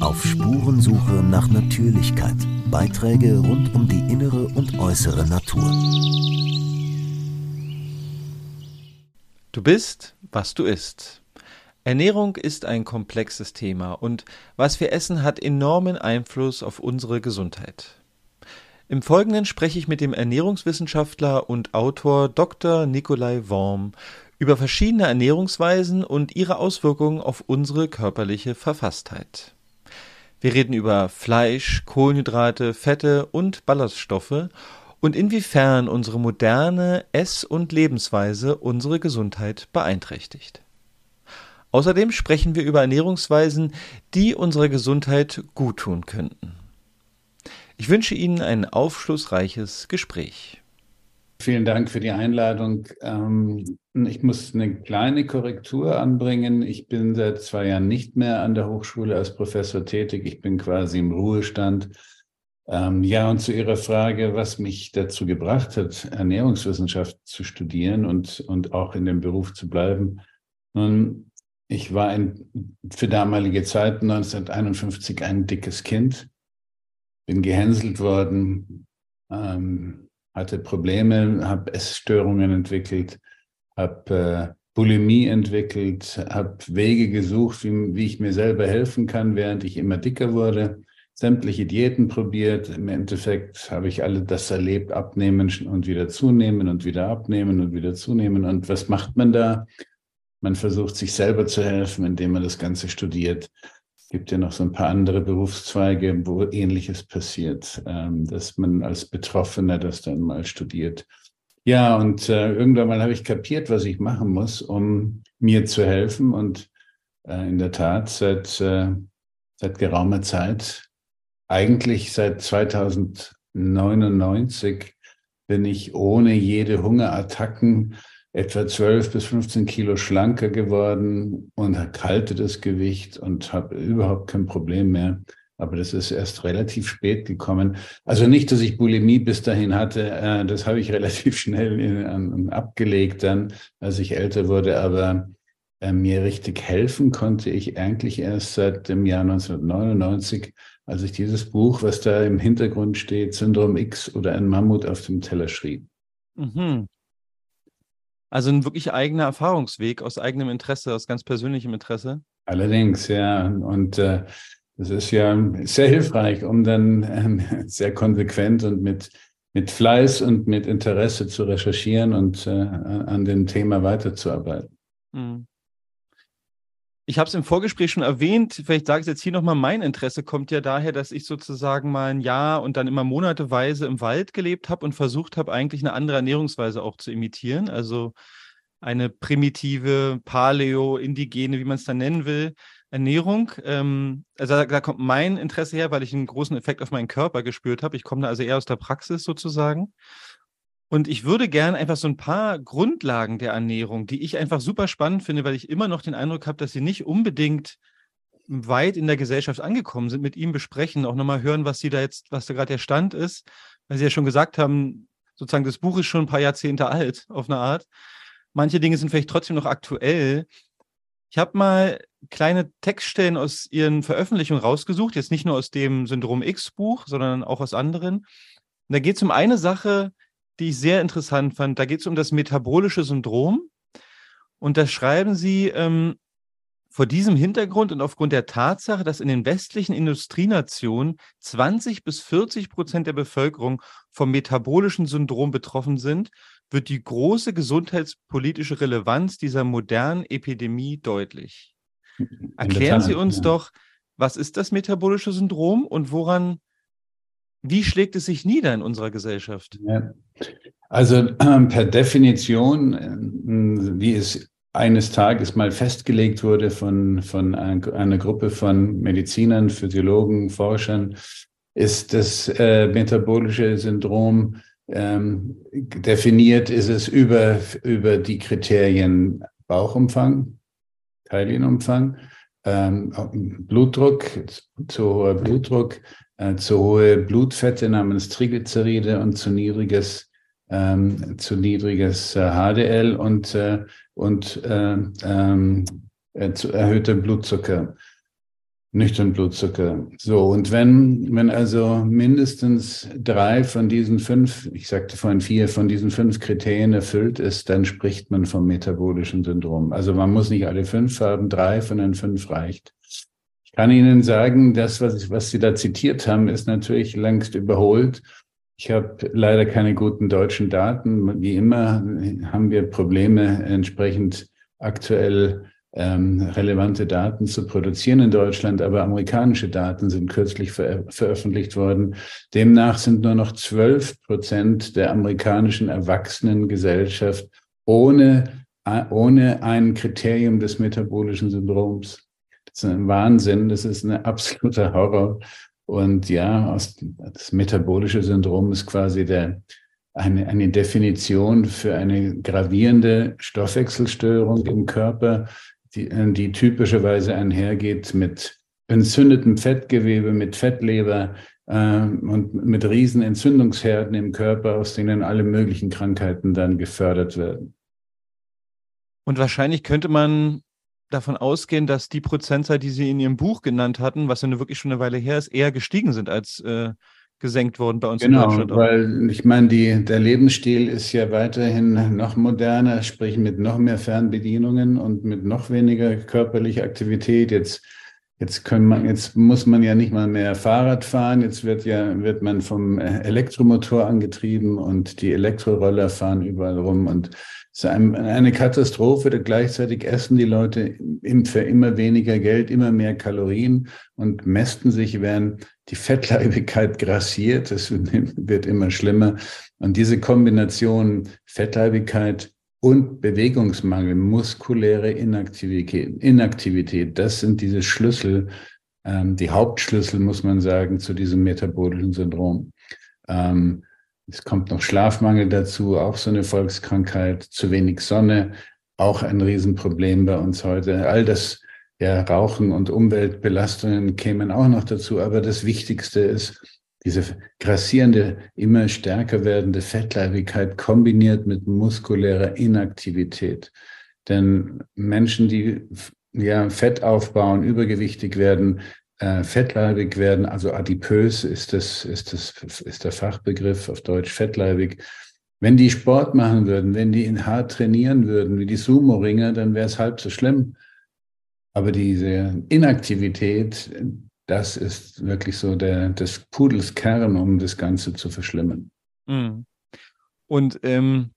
Auf Spurensuche nach Natürlichkeit. Beiträge rund um die innere und äußere Natur. Du bist, was du isst. Ernährung ist ein komplexes Thema und was wir essen hat enormen Einfluss auf unsere Gesundheit. Im Folgenden spreche ich mit dem Ernährungswissenschaftler und Autor Dr. Nikolai Worm über verschiedene Ernährungsweisen und ihre Auswirkungen auf unsere körperliche Verfasstheit. Wir reden über Fleisch, Kohlenhydrate, Fette und Ballaststoffe und inwiefern unsere moderne Ess- und Lebensweise unsere Gesundheit beeinträchtigt. Außerdem sprechen wir über Ernährungsweisen, die unserer Gesundheit guttun könnten. Ich wünsche Ihnen ein aufschlussreiches Gespräch. Vielen Dank für die Einladung. Ähm, ich muss eine kleine Korrektur anbringen. Ich bin seit zwei Jahren nicht mehr an der Hochschule als Professor tätig. Ich bin quasi im Ruhestand. Ähm, ja, und zu Ihrer Frage, was mich dazu gebracht hat, Ernährungswissenschaft zu studieren und, und auch in dem Beruf zu bleiben. Nun, ich war ein, für damalige Zeit 1951 ein dickes Kind bin gehänselt worden, ähm, hatte Probleme, habe Essstörungen entwickelt, habe äh, Bulimie entwickelt, habe Wege gesucht, wie, wie ich mir selber helfen kann, während ich immer dicker wurde, sämtliche Diäten probiert. Im Endeffekt habe ich alle das erlebt, abnehmen und wieder zunehmen und wieder abnehmen und wieder zunehmen. Und was macht man da? Man versucht sich selber zu helfen, indem man das Ganze studiert gibt ja noch so ein paar andere Berufszweige, wo Ähnliches passiert, ähm, dass man als Betroffener das dann mal studiert. Ja, und äh, irgendwann mal habe ich kapiert, was ich machen muss, um mir zu helfen. Und äh, in der Tat, seit, äh, seit geraumer Zeit, eigentlich seit 2099, bin ich ohne jede Hungerattacken etwa 12 bis 15 Kilo schlanker geworden und halte das Gewicht und habe überhaupt kein Problem mehr. Aber das ist erst relativ spät gekommen. Also nicht, dass ich Bulimie bis dahin hatte, äh, das habe ich relativ schnell abgelegt dann, als ich älter wurde. Aber äh, mir richtig helfen konnte ich eigentlich erst seit dem Jahr 1999, als ich dieses Buch, was da im Hintergrund steht, Syndrom X oder ein Mammut auf dem Teller schrieb. Mhm. Also ein wirklich eigener Erfahrungsweg aus eigenem Interesse, aus ganz persönlichem Interesse. Allerdings, ja. Und äh, das ist ja sehr hilfreich, um dann äh, sehr konsequent und mit, mit Fleiß und mit Interesse zu recherchieren und äh, an dem Thema weiterzuarbeiten. Mhm. Ich habe es im Vorgespräch schon erwähnt, vielleicht sage ich es jetzt hier nochmal, mein Interesse kommt ja daher, dass ich sozusagen mal ein Jahr und dann immer monateweise im Wald gelebt habe und versucht habe, eigentlich eine andere Ernährungsweise auch zu imitieren. Also eine primitive, paleo, indigene, wie man es dann nennen will, Ernährung. Ähm, also da, da, kommt mein Interesse her, weil ich einen großen Effekt auf meinen Körper gespürt habe. Ich komme da also eher aus der Praxis sozusagen. Und ich würde gerne einfach so ein paar Grundlagen der Ernährung, die ich einfach super spannend finde, weil ich immer noch den Eindruck habe, dass sie nicht unbedingt weit in der Gesellschaft angekommen sind, mit ihm besprechen, auch nochmal hören, was sie da jetzt, was da gerade der Stand ist. Weil sie ja schon gesagt haben, sozusagen das Buch ist schon ein paar Jahrzehnte alt, auf eine Art. Manche Dinge sind vielleicht trotzdem noch aktuell. Ich habe mal kleine Textstellen aus ihren Veröffentlichungen rausgesucht, jetzt nicht nur aus dem Syndrom X-Buch, sondern auch aus anderen. Und da geht es um eine Sache, die ich sehr interessant fand. Da geht es um das metabolische Syndrom. Und da schreiben Sie, ähm, vor diesem Hintergrund und aufgrund der Tatsache, dass in den westlichen Industrienationen 20 bis 40 Prozent der Bevölkerung vom metabolischen Syndrom betroffen sind, wird die große gesundheitspolitische Relevanz dieser modernen Epidemie deutlich. Erklären Sie uns doch, was ist das metabolische Syndrom und woran wie schlägt es sich nieder in unserer Gesellschaft? Ja. Also äh, per Definition, äh, wie es eines Tages mal festgelegt wurde von, von einer Gruppe von Medizinern, Physiologen, Forschern, ist das äh, metabolische Syndrom ähm, definiert, ist es über, über die Kriterien Bauchumfang, Teilienumfang, ähm, Blutdruck, zu hoher Blutdruck, äh, zu hohe Blutfette namens Triglyceride und zu niedriges, ähm, zu niedriges äh, HDL und, äh, und äh, ähm, äh, zu erhöhter Blutzucker. Nüchtern Blutzucker. So, und wenn, wenn also mindestens drei von diesen fünf, ich sagte vorhin vier von diesen fünf Kriterien erfüllt ist, dann spricht man vom metabolischen Syndrom. Also man muss nicht alle fünf haben, drei von den fünf reicht. Ich kann Ihnen sagen, das, was, ich, was Sie da zitiert haben, ist natürlich längst überholt. Ich habe leider keine guten deutschen Daten. Wie immer haben wir Probleme entsprechend aktuell ähm, relevante Daten zu produzieren in Deutschland, aber amerikanische Daten sind kürzlich ver veröffentlicht worden. Demnach sind nur noch 12 Prozent der amerikanischen Erwachsenengesellschaft ohne, äh, ohne ein Kriterium des metabolischen Syndroms. Das ist ein Wahnsinn, das ist ein absoluter Horror. Und ja, das metabolische Syndrom ist quasi der, eine, eine Definition für eine gravierende Stoffwechselstörung im Körper, die, die typischerweise einhergeht mit entzündetem Fettgewebe, mit Fettleber äh, und mit riesen Entzündungsherden im Körper, aus denen alle möglichen Krankheiten dann gefördert werden. Und wahrscheinlich könnte man davon ausgehen, dass die Prozentzahl, die Sie in Ihrem Buch genannt hatten, was ja nur wirklich schon eine Weile her ist, eher gestiegen sind als äh, gesenkt worden bei uns genau, in Deutschland. Genau, weil ich meine, die, der Lebensstil ist ja weiterhin noch moderner, sprich mit noch mehr Fernbedienungen und mit noch weniger körperlicher Aktivität. Jetzt, jetzt, können man, jetzt muss man ja nicht mal mehr Fahrrad fahren. Jetzt wird ja wird man vom Elektromotor angetrieben und die Elektroroller fahren überall rum und ist eine Katastrophe. Gleichzeitig essen die Leute für immer weniger Geld, immer mehr Kalorien und mästen sich, während die Fettleibigkeit grassiert. Es wird immer schlimmer. Und diese Kombination Fettleibigkeit und Bewegungsmangel, muskuläre Inaktivität, Inaktivität, das sind diese Schlüssel, ähm, die Hauptschlüssel, muss man sagen, zu diesem metabolischen Syndrom. Ähm, es kommt noch Schlafmangel dazu, auch so eine Volkskrankheit, zu wenig Sonne, auch ein Riesenproblem bei uns heute. All das, ja, Rauchen und Umweltbelastungen kämen auch noch dazu. Aber das Wichtigste ist, diese grassierende, immer stärker werdende Fettleibigkeit kombiniert mit muskulärer Inaktivität. Denn Menschen, die ja, Fett aufbauen, übergewichtig werden, äh, fettleibig werden, also adipös ist das, ist das, ist der Fachbegriff auf Deutsch fettleibig. Wenn die Sport machen würden, wenn die in hart trainieren würden, wie die Sumo-Ringer, dann wäre es halb so schlimm. Aber diese Inaktivität, das ist wirklich so der, des Pudels um das Ganze zu verschlimmern. Mhm. Und ähm,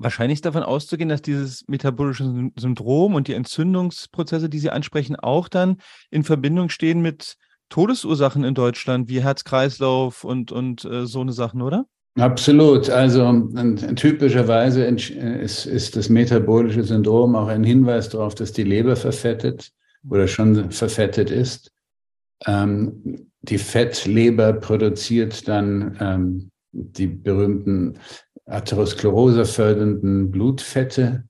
wahrscheinlich davon auszugehen, dass dieses metabolische Syndrom und die Entzündungsprozesse, die Sie ansprechen, auch dann in Verbindung stehen mit Todesursachen in Deutschland, wie Herz-Kreislauf und, und äh, so eine Sachen, oder? Absolut. Also typischerweise ist, ist das metabolische Syndrom auch ein Hinweis darauf, dass die Leber verfettet oder schon verfettet ist. Ähm, die Fettleber produziert dann ähm, die berühmten Atherosklerose fördernden Blutfette.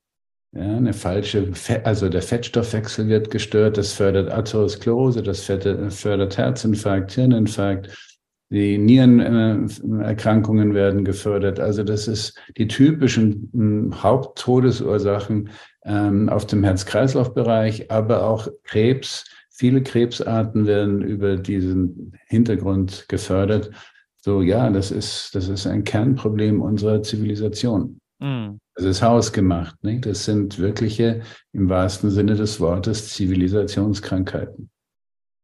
Ja, eine falsche, Fett, also der Fettstoffwechsel wird gestört, das fördert Atherosklerose, das fördert Herzinfarkt, Hirninfarkt, die Nierenerkrankungen werden gefördert. Also das ist die typischen hm, Haupttodesursachen ähm, auf dem Herz-Kreislauf-Bereich, aber auch Krebs. Viele Krebsarten werden über diesen Hintergrund gefördert. So, ja, das ist, das ist ein Kernproblem unserer Zivilisation. Mhm. Das ist hausgemacht. Nicht? Das sind wirkliche, im wahrsten Sinne des Wortes, Zivilisationskrankheiten.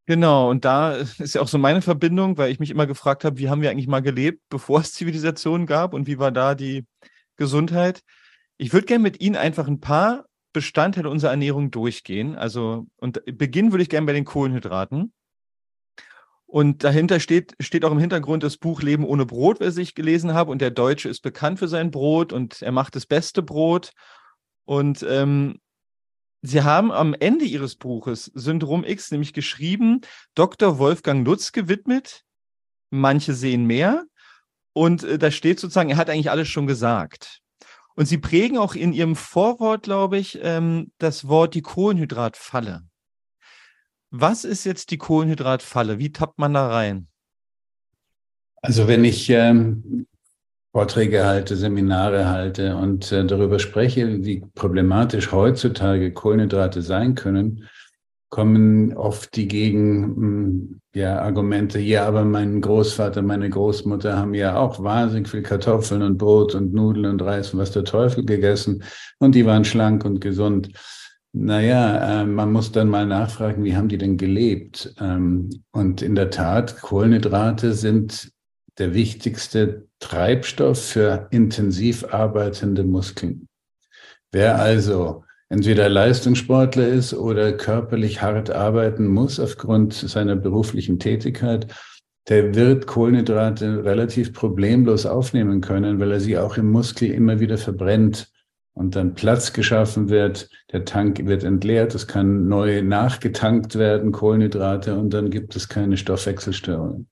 Genau, und da ist ja auch so meine Verbindung, weil ich mich immer gefragt habe, wie haben wir eigentlich mal gelebt, bevor es Zivilisationen gab und wie war da die Gesundheit? Ich würde gerne mit Ihnen einfach ein paar Bestandteile unserer Ernährung durchgehen. Also, und beginnen würde ich gerne bei den Kohlenhydraten. Und dahinter steht, steht auch im Hintergrund das Buch Leben ohne Brot, was ich gelesen habe. Und der Deutsche ist bekannt für sein Brot und er macht das beste Brot. Und ähm, Sie haben am Ende Ihres Buches Syndrom X nämlich geschrieben, Dr. Wolfgang Lutz gewidmet. Manche sehen mehr. Und äh, da steht sozusagen, er hat eigentlich alles schon gesagt. Und Sie prägen auch in Ihrem Vorwort, glaube ich, ähm, das Wort die Kohlenhydratfalle. Was ist jetzt die Kohlenhydratfalle? Wie tappt man da rein? Also wenn ich ähm, Vorträge halte, Seminare halte und äh, darüber spreche, wie problematisch heutzutage Kohlenhydrate sein können, kommen oft die Gegen, hm, ja, Argumente, ja, aber mein Großvater, meine Großmutter haben ja auch wahnsinnig viel Kartoffeln und Brot und Nudeln und Reis und was der Teufel gegessen und die waren schlank und gesund. Naja, äh, man muss dann mal nachfragen, wie haben die denn gelebt? Ähm, und in der Tat, Kohlenhydrate sind der wichtigste Treibstoff für intensiv arbeitende Muskeln. Wer also entweder Leistungssportler ist oder körperlich hart arbeiten muss aufgrund seiner beruflichen Tätigkeit, der wird Kohlenhydrate relativ problemlos aufnehmen können, weil er sie auch im Muskel immer wieder verbrennt und dann Platz geschaffen wird, der Tank wird entleert, es kann neu nachgetankt werden, Kohlenhydrate, und dann gibt es keine Stoffwechselstörungen.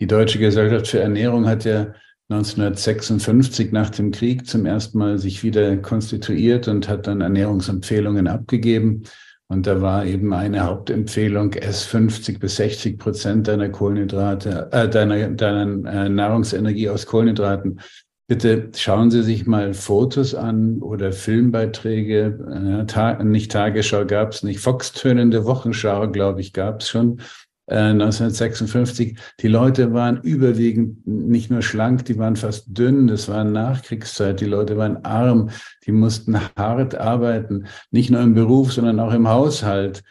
Die Deutsche Gesellschaft für Ernährung hat ja 1956 nach dem Krieg zum ersten Mal sich wieder konstituiert und hat dann Ernährungsempfehlungen abgegeben. Und da war eben eine Hauptempfehlung, ess 50 bis 60 Prozent deiner Kohlenhydrate, äh, deiner, deiner äh, Nahrungsenergie aus Kohlenhydraten. Bitte schauen Sie sich mal Fotos an oder Filmbeiträge. Äh, Ta nicht Tagesschau gab es nicht, Foxtönende Wochenschau, glaube ich, gab es schon. 1956. Äh, die Leute waren überwiegend nicht nur schlank, die waren fast dünn. Das war Nachkriegszeit. Die Leute waren arm. Die mussten hart arbeiten. Nicht nur im Beruf, sondern auch im Haushalt.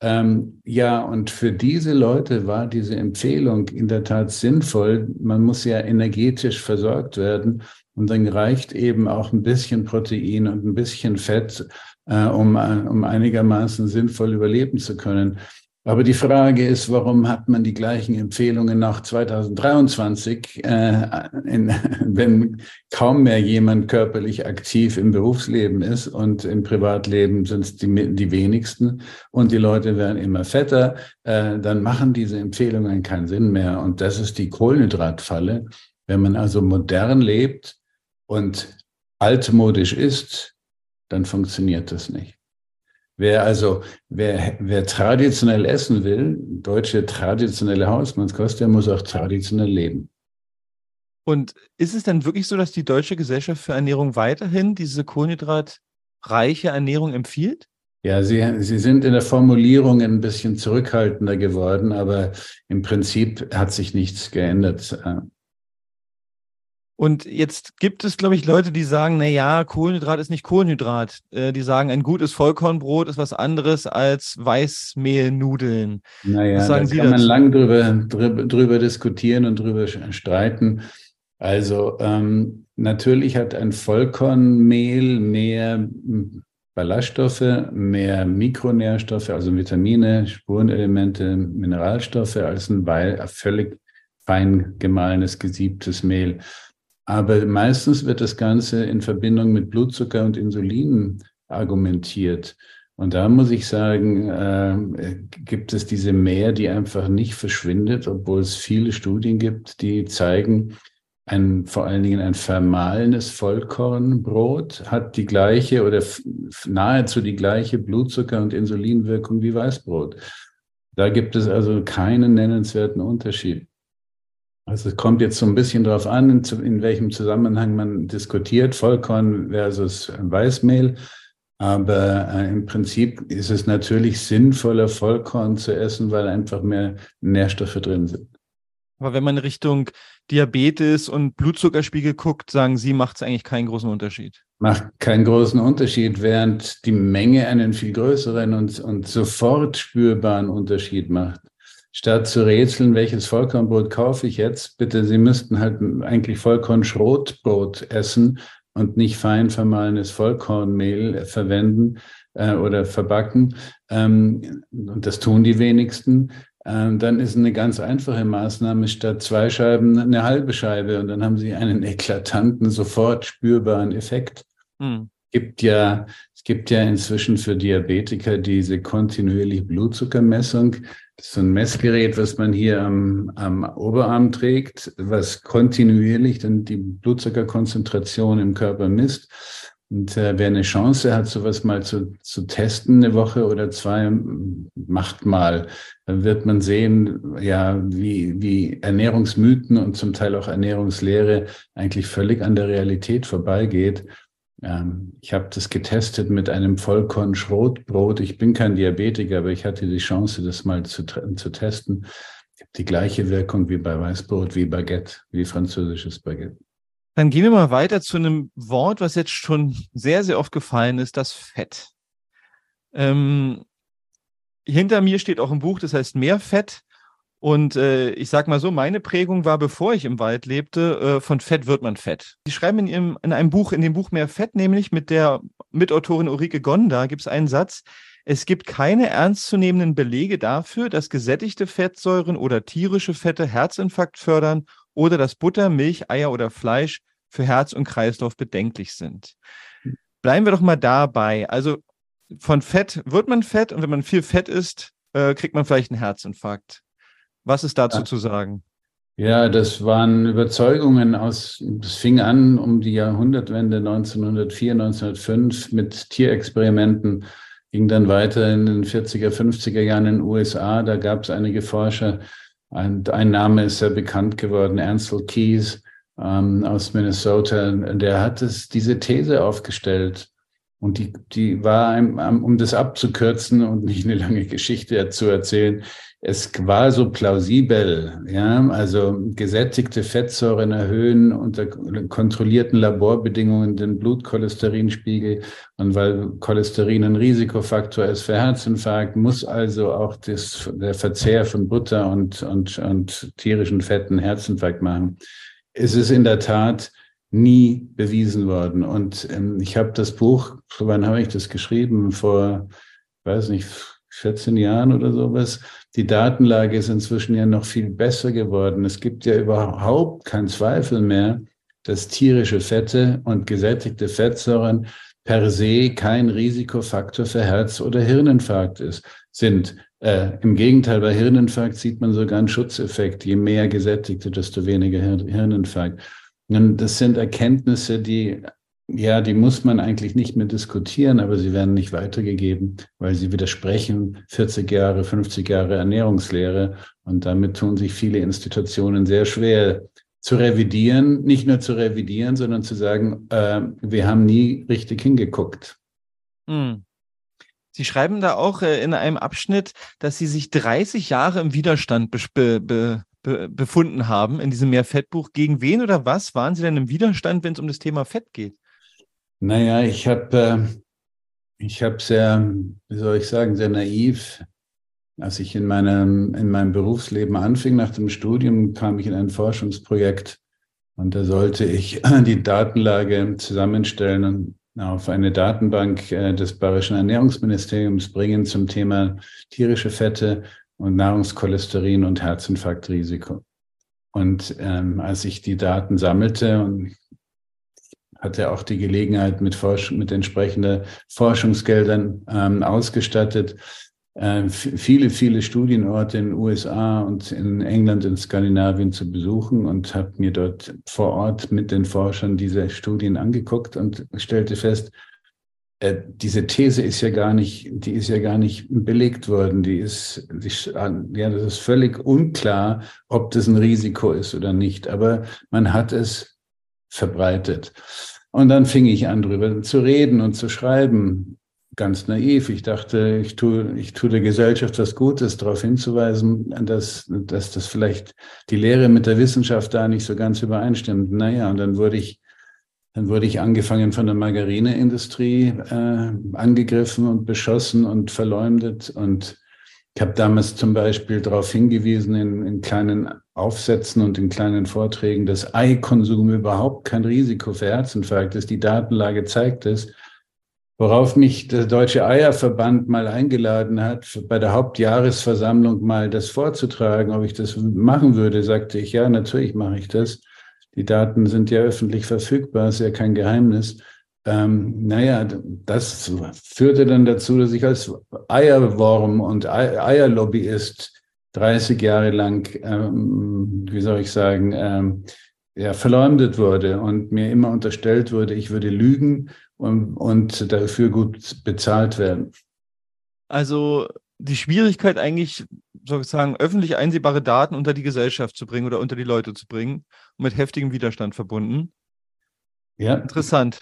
Ähm, ja, und für diese Leute war diese Empfehlung in der Tat sinnvoll. Man muss ja energetisch versorgt werden. Und dann reicht eben auch ein bisschen Protein und ein bisschen Fett, äh, um, äh, um einigermaßen sinnvoll überleben zu können. Aber die Frage ist, warum hat man die gleichen Empfehlungen nach 2023, äh, in, wenn kaum mehr jemand körperlich aktiv im Berufsleben ist und im Privatleben sind es die, die wenigsten und die Leute werden immer fetter, äh, dann machen diese Empfehlungen keinen Sinn mehr. Und das ist die Kohlenhydratfalle. Wenn man also modern lebt und altmodisch ist, dann funktioniert das nicht. Wer also, wer, wer traditionell essen will, deutsche traditionelle Hausmannskost, der muss auch traditionell leben. Und ist es denn wirklich so, dass die Deutsche Gesellschaft für Ernährung weiterhin diese kohlenhydratreiche Ernährung empfiehlt? Ja, sie, sie sind in der Formulierung ein bisschen zurückhaltender geworden, aber im Prinzip hat sich nichts geändert. Und jetzt gibt es, glaube ich, Leute, die sagen, na ja, Kohlenhydrat ist nicht Kohlenhydrat. Äh, die sagen, ein gutes Vollkornbrot ist was anderes als Weißmehlnudeln. Naja, was sagen da Sie kann dazu? man lang drüber, drüber, drüber diskutieren und drüber streiten. Also ähm, natürlich hat ein Vollkornmehl mehr Ballaststoffe, mehr Mikronährstoffe, also Vitamine, Spurenelemente, Mineralstoffe als ein völlig fein gemahlenes, gesiebtes Mehl. Aber meistens wird das Ganze in Verbindung mit Blutzucker und Insulin argumentiert. Und da muss ich sagen, äh, gibt es diese Mehr, die einfach nicht verschwindet, obwohl es viele Studien gibt, die zeigen, ein, vor allen Dingen ein vermahlenes Vollkornbrot hat die gleiche oder nahezu die gleiche Blutzucker- und Insulinwirkung wie Weißbrot. Da gibt es also keinen nennenswerten Unterschied. Also es kommt jetzt so ein bisschen darauf an, in, welchem Zusammenhang man diskutiert, Vollkorn versus Weißmehl. Aber äh, im Prinzip ist es natürlich sinnvoller, Vollkorn zu essen, weil einfach mehr Nährstoffe drin sind. Aber wenn man Richtung Diabetes und Blutzuckerspiegel guckt, sagen Sie, macht es eigentlich keinen großen Unterschied. Macht keinen großen Unterschied, während die Menge einen viel größeren und, und sofort spürbaren Unterschied macht statt zu rätseln, welches Vollkornbrot kaufe ich jetzt, bitte, Sie müssten halt eigentlich Vollkornschrotbrot essen und nicht fein vermahlenes Vollkornmehl verwenden äh, oder verbacken. Ähm, und das tun die wenigsten. Ähm, dann ist eine ganz einfache Maßnahme, statt zwei Scheiben eine halbe Scheibe und dann haben Sie einen eklatanten, sofort spürbaren Effekt. Hm. Gibt ja, es gibt ja inzwischen für Diabetiker diese kontinuierliche Blutzuckermessung. So ein Messgerät, was man hier am, am Oberarm trägt, was kontinuierlich dann die Blutzuckerkonzentration im Körper misst. Und äh, wer eine Chance hat, sowas mal zu, zu testen, eine Woche oder zwei, macht mal. Dann wird man sehen, ja, wie, wie Ernährungsmythen und zum Teil auch Ernährungslehre eigentlich völlig an der Realität vorbeigeht. Ähm, ich habe das getestet mit einem Vollkorn-Schrotbrot. Ich bin kein Diabetiker, aber ich hatte die Chance, das mal zu, zu testen. Die gleiche Wirkung wie bei Weißbrot, wie Baguette, wie französisches Baguette. Dann gehen wir mal weiter zu einem Wort, was jetzt schon sehr, sehr oft gefallen ist, das Fett. Ähm, hinter mir steht auch ein Buch, das heißt Mehrfett. Und äh, ich sag mal so, meine Prägung war, bevor ich im Wald lebte, äh, von Fett wird man fett. Sie schreiben in, ihrem, in einem Buch, in dem Buch Mehr Fett, nämlich mit der Mitautorin Ulrike Gonda, gibt es einen Satz, es gibt keine ernstzunehmenden Belege dafür, dass gesättigte Fettsäuren oder tierische Fette Herzinfarkt fördern oder dass Butter, Milch, Eier oder Fleisch für Herz und Kreislauf bedenklich sind. Bleiben wir doch mal dabei. Also von Fett wird man fett und wenn man viel Fett isst, äh, kriegt man vielleicht einen Herzinfarkt. Was ist dazu ja. zu sagen? Ja, das waren Überzeugungen aus, es fing an um die Jahrhundertwende 1904, 1905 mit Tierexperimenten, ging dann weiter in den 40er, 50er Jahren in den USA. Da gab es einige Forscher. Ein, ein, Name ist sehr bekannt geworden, Ansel Keys ähm, aus Minnesota. Der hat es, diese These aufgestellt. Und die, die war, um das abzukürzen und nicht eine lange Geschichte zu erzählen, es war so plausibel, ja, also gesättigte Fettsäuren erhöhen unter kontrollierten Laborbedingungen den Blutcholesterinspiegel und weil Cholesterin ein Risikofaktor ist für Herzinfarkt, muss also auch das, der Verzehr von Butter und, und, und tierischen Fetten Herzinfarkt machen. Es ist in der Tat nie bewiesen worden. Und ähm, ich habe das Buch, wann habe ich das geschrieben? Vor, weiß nicht, 14 Jahren oder sowas. Die Datenlage ist inzwischen ja noch viel besser geworden. Es gibt ja überhaupt keinen Zweifel mehr, dass tierische Fette und gesättigte Fettsäuren per se kein Risikofaktor für Herz- oder Hirninfarkt ist, sind. Äh, Im Gegenteil, bei Hirninfarkt sieht man sogar einen Schutzeffekt. Je mehr gesättigte, desto weniger Hirninfarkt. Und das sind Erkenntnisse, die ja, die muss man eigentlich nicht mehr diskutieren, aber sie werden nicht weitergegeben, weil sie widersprechen 40 Jahre, 50 Jahre Ernährungslehre. Und damit tun sich viele Institutionen sehr schwer zu revidieren, nicht nur zu revidieren, sondern zu sagen, äh, wir haben nie richtig hingeguckt. Hm. Sie schreiben da auch äh, in einem Abschnitt, dass Sie sich 30 Jahre im Widerstand be be be befunden haben in diesem Mehrfettbuch. Gegen wen oder was waren Sie denn im Widerstand, wenn es um das Thema Fett geht? Naja, ich habe äh, hab sehr, wie soll ich sagen, sehr naiv, als ich in meinem, in meinem Berufsleben anfing, nach dem Studium kam ich in ein Forschungsprojekt und da sollte ich die Datenlage zusammenstellen und auf eine Datenbank äh, des Bayerischen Ernährungsministeriums bringen zum Thema tierische Fette und Nahrungskolesterin und Herzinfarktrisiko. Und ähm, als ich die Daten sammelte und hatte auch die Gelegenheit mit, Forsch mit entsprechenden Forschungsgeldern ähm, ausgestattet, äh, viele, viele Studienorte in den USA und in England und Skandinavien zu besuchen und habe mir dort vor Ort mit den Forschern diese Studien angeguckt und stellte fest, äh, diese These ist ja gar nicht, die ist ja gar nicht belegt worden. Die ist, die, ja, das ist völlig unklar, ob das ein Risiko ist oder nicht. Aber man hat es verbreitet. Und dann fing ich an, darüber zu reden und zu schreiben. Ganz naiv. Ich dachte, ich tue, ich tue der Gesellschaft was Gutes, darauf hinzuweisen, dass, dass das vielleicht die Lehre mit der Wissenschaft da nicht so ganz übereinstimmt. Naja, und dann wurde ich, dann wurde ich angefangen von der Margarineindustrie äh, angegriffen und beschossen und verleumdet und ich habe damals zum Beispiel darauf hingewiesen in, in, kleinen Aufsätzen und in kleinen Vorträgen, dass Eikonsum überhaupt kein Risiko für Herzinfarkt ist. Die Datenlage zeigt es. Worauf mich der Deutsche Eierverband mal eingeladen hat, bei der Hauptjahresversammlung mal das vorzutragen, ob ich das machen würde, sagte ich, ja, natürlich mache ich das. Die Daten sind ja öffentlich verfügbar, ist ja kein Geheimnis. Ähm, naja, das führte dann dazu, dass ich als Eierworm und Eierlobbyist 30 Jahre lang, ähm, wie soll ich sagen, ähm, ja, verleumdet wurde und mir immer unterstellt wurde, ich würde lügen und, und dafür gut bezahlt werden. Also die Schwierigkeit eigentlich sozusagen öffentlich einsehbare Daten unter die Gesellschaft zu bringen oder unter die Leute zu bringen mit heftigem Widerstand verbunden. Ja. Interessant.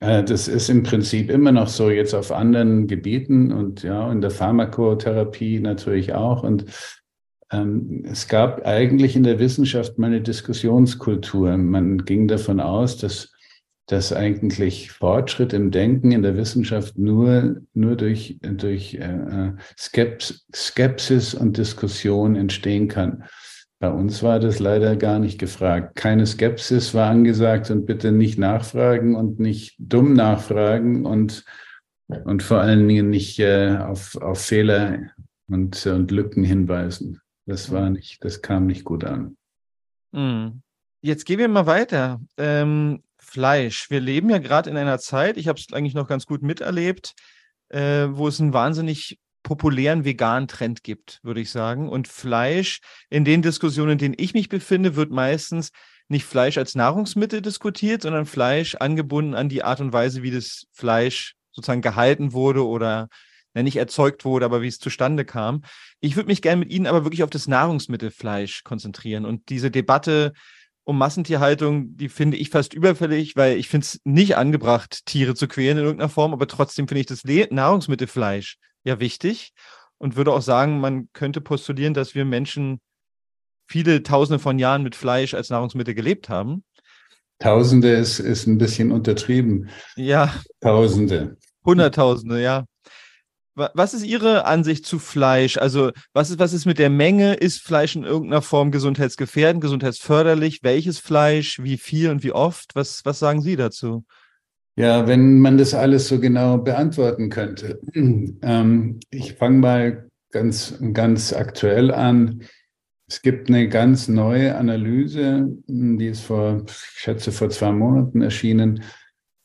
Das ist im Prinzip immer noch so jetzt auf anderen Gebieten und ja, in der Pharmakotherapie natürlich auch. Und ähm, es gab eigentlich in der Wissenschaft mal eine Diskussionskultur. Man ging davon aus, dass, dass eigentlich Fortschritt im Denken in der Wissenschaft nur, nur durch, durch äh, Skepsis und Diskussion entstehen kann. Bei uns war das leider gar nicht gefragt. Keine Skepsis war angesagt und bitte nicht nachfragen und nicht dumm nachfragen und, und vor allen Dingen nicht äh, auf, auf Fehler und, und Lücken hinweisen. Das war nicht, das kam nicht gut an. Hm. Jetzt gehen wir mal weiter. Ähm, Fleisch. Wir leben ja gerade in einer Zeit, ich habe es eigentlich noch ganz gut miterlebt, äh, wo es ein wahnsinnig populären veganen Trend gibt, würde ich sagen. Und Fleisch, in den Diskussionen, in denen ich mich befinde, wird meistens nicht Fleisch als Nahrungsmittel diskutiert, sondern Fleisch angebunden an die Art und Weise, wie das Fleisch sozusagen gehalten wurde oder ja, nicht erzeugt wurde, aber wie es zustande kam. Ich würde mich gerne mit Ihnen aber wirklich auf das Nahrungsmittelfleisch konzentrieren und diese Debatte um Massentierhaltung, die finde ich fast überfällig, weil ich finde es nicht angebracht, Tiere zu quälen in irgendeiner Form, aber trotzdem finde ich das Le Nahrungsmittelfleisch ja wichtig und würde auch sagen, man könnte postulieren, dass wir Menschen viele Tausende von Jahren mit Fleisch als Nahrungsmittel gelebt haben. Tausende ist, ist ein bisschen untertrieben. Ja. Tausende. Hunderttausende, ja. Was ist Ihre Ansicht zu Fleisch? Also, was ist, was ist mit der Menge? Ist Fleisch in irgendeiner Form gesundheitsgefährdend, gesundheitsförderlich? Welches Fleisch? Wie viel und wie oft? Was, was sagen Sie dazu? Ja, wenn man das alles so genau beantworten könnte. Ähm, ich fange mal ganz, ganz aktuell an. Es gibt eine ganz neue Analyse, die ist vor, ich schätze, vor zwei Monaten erschienen,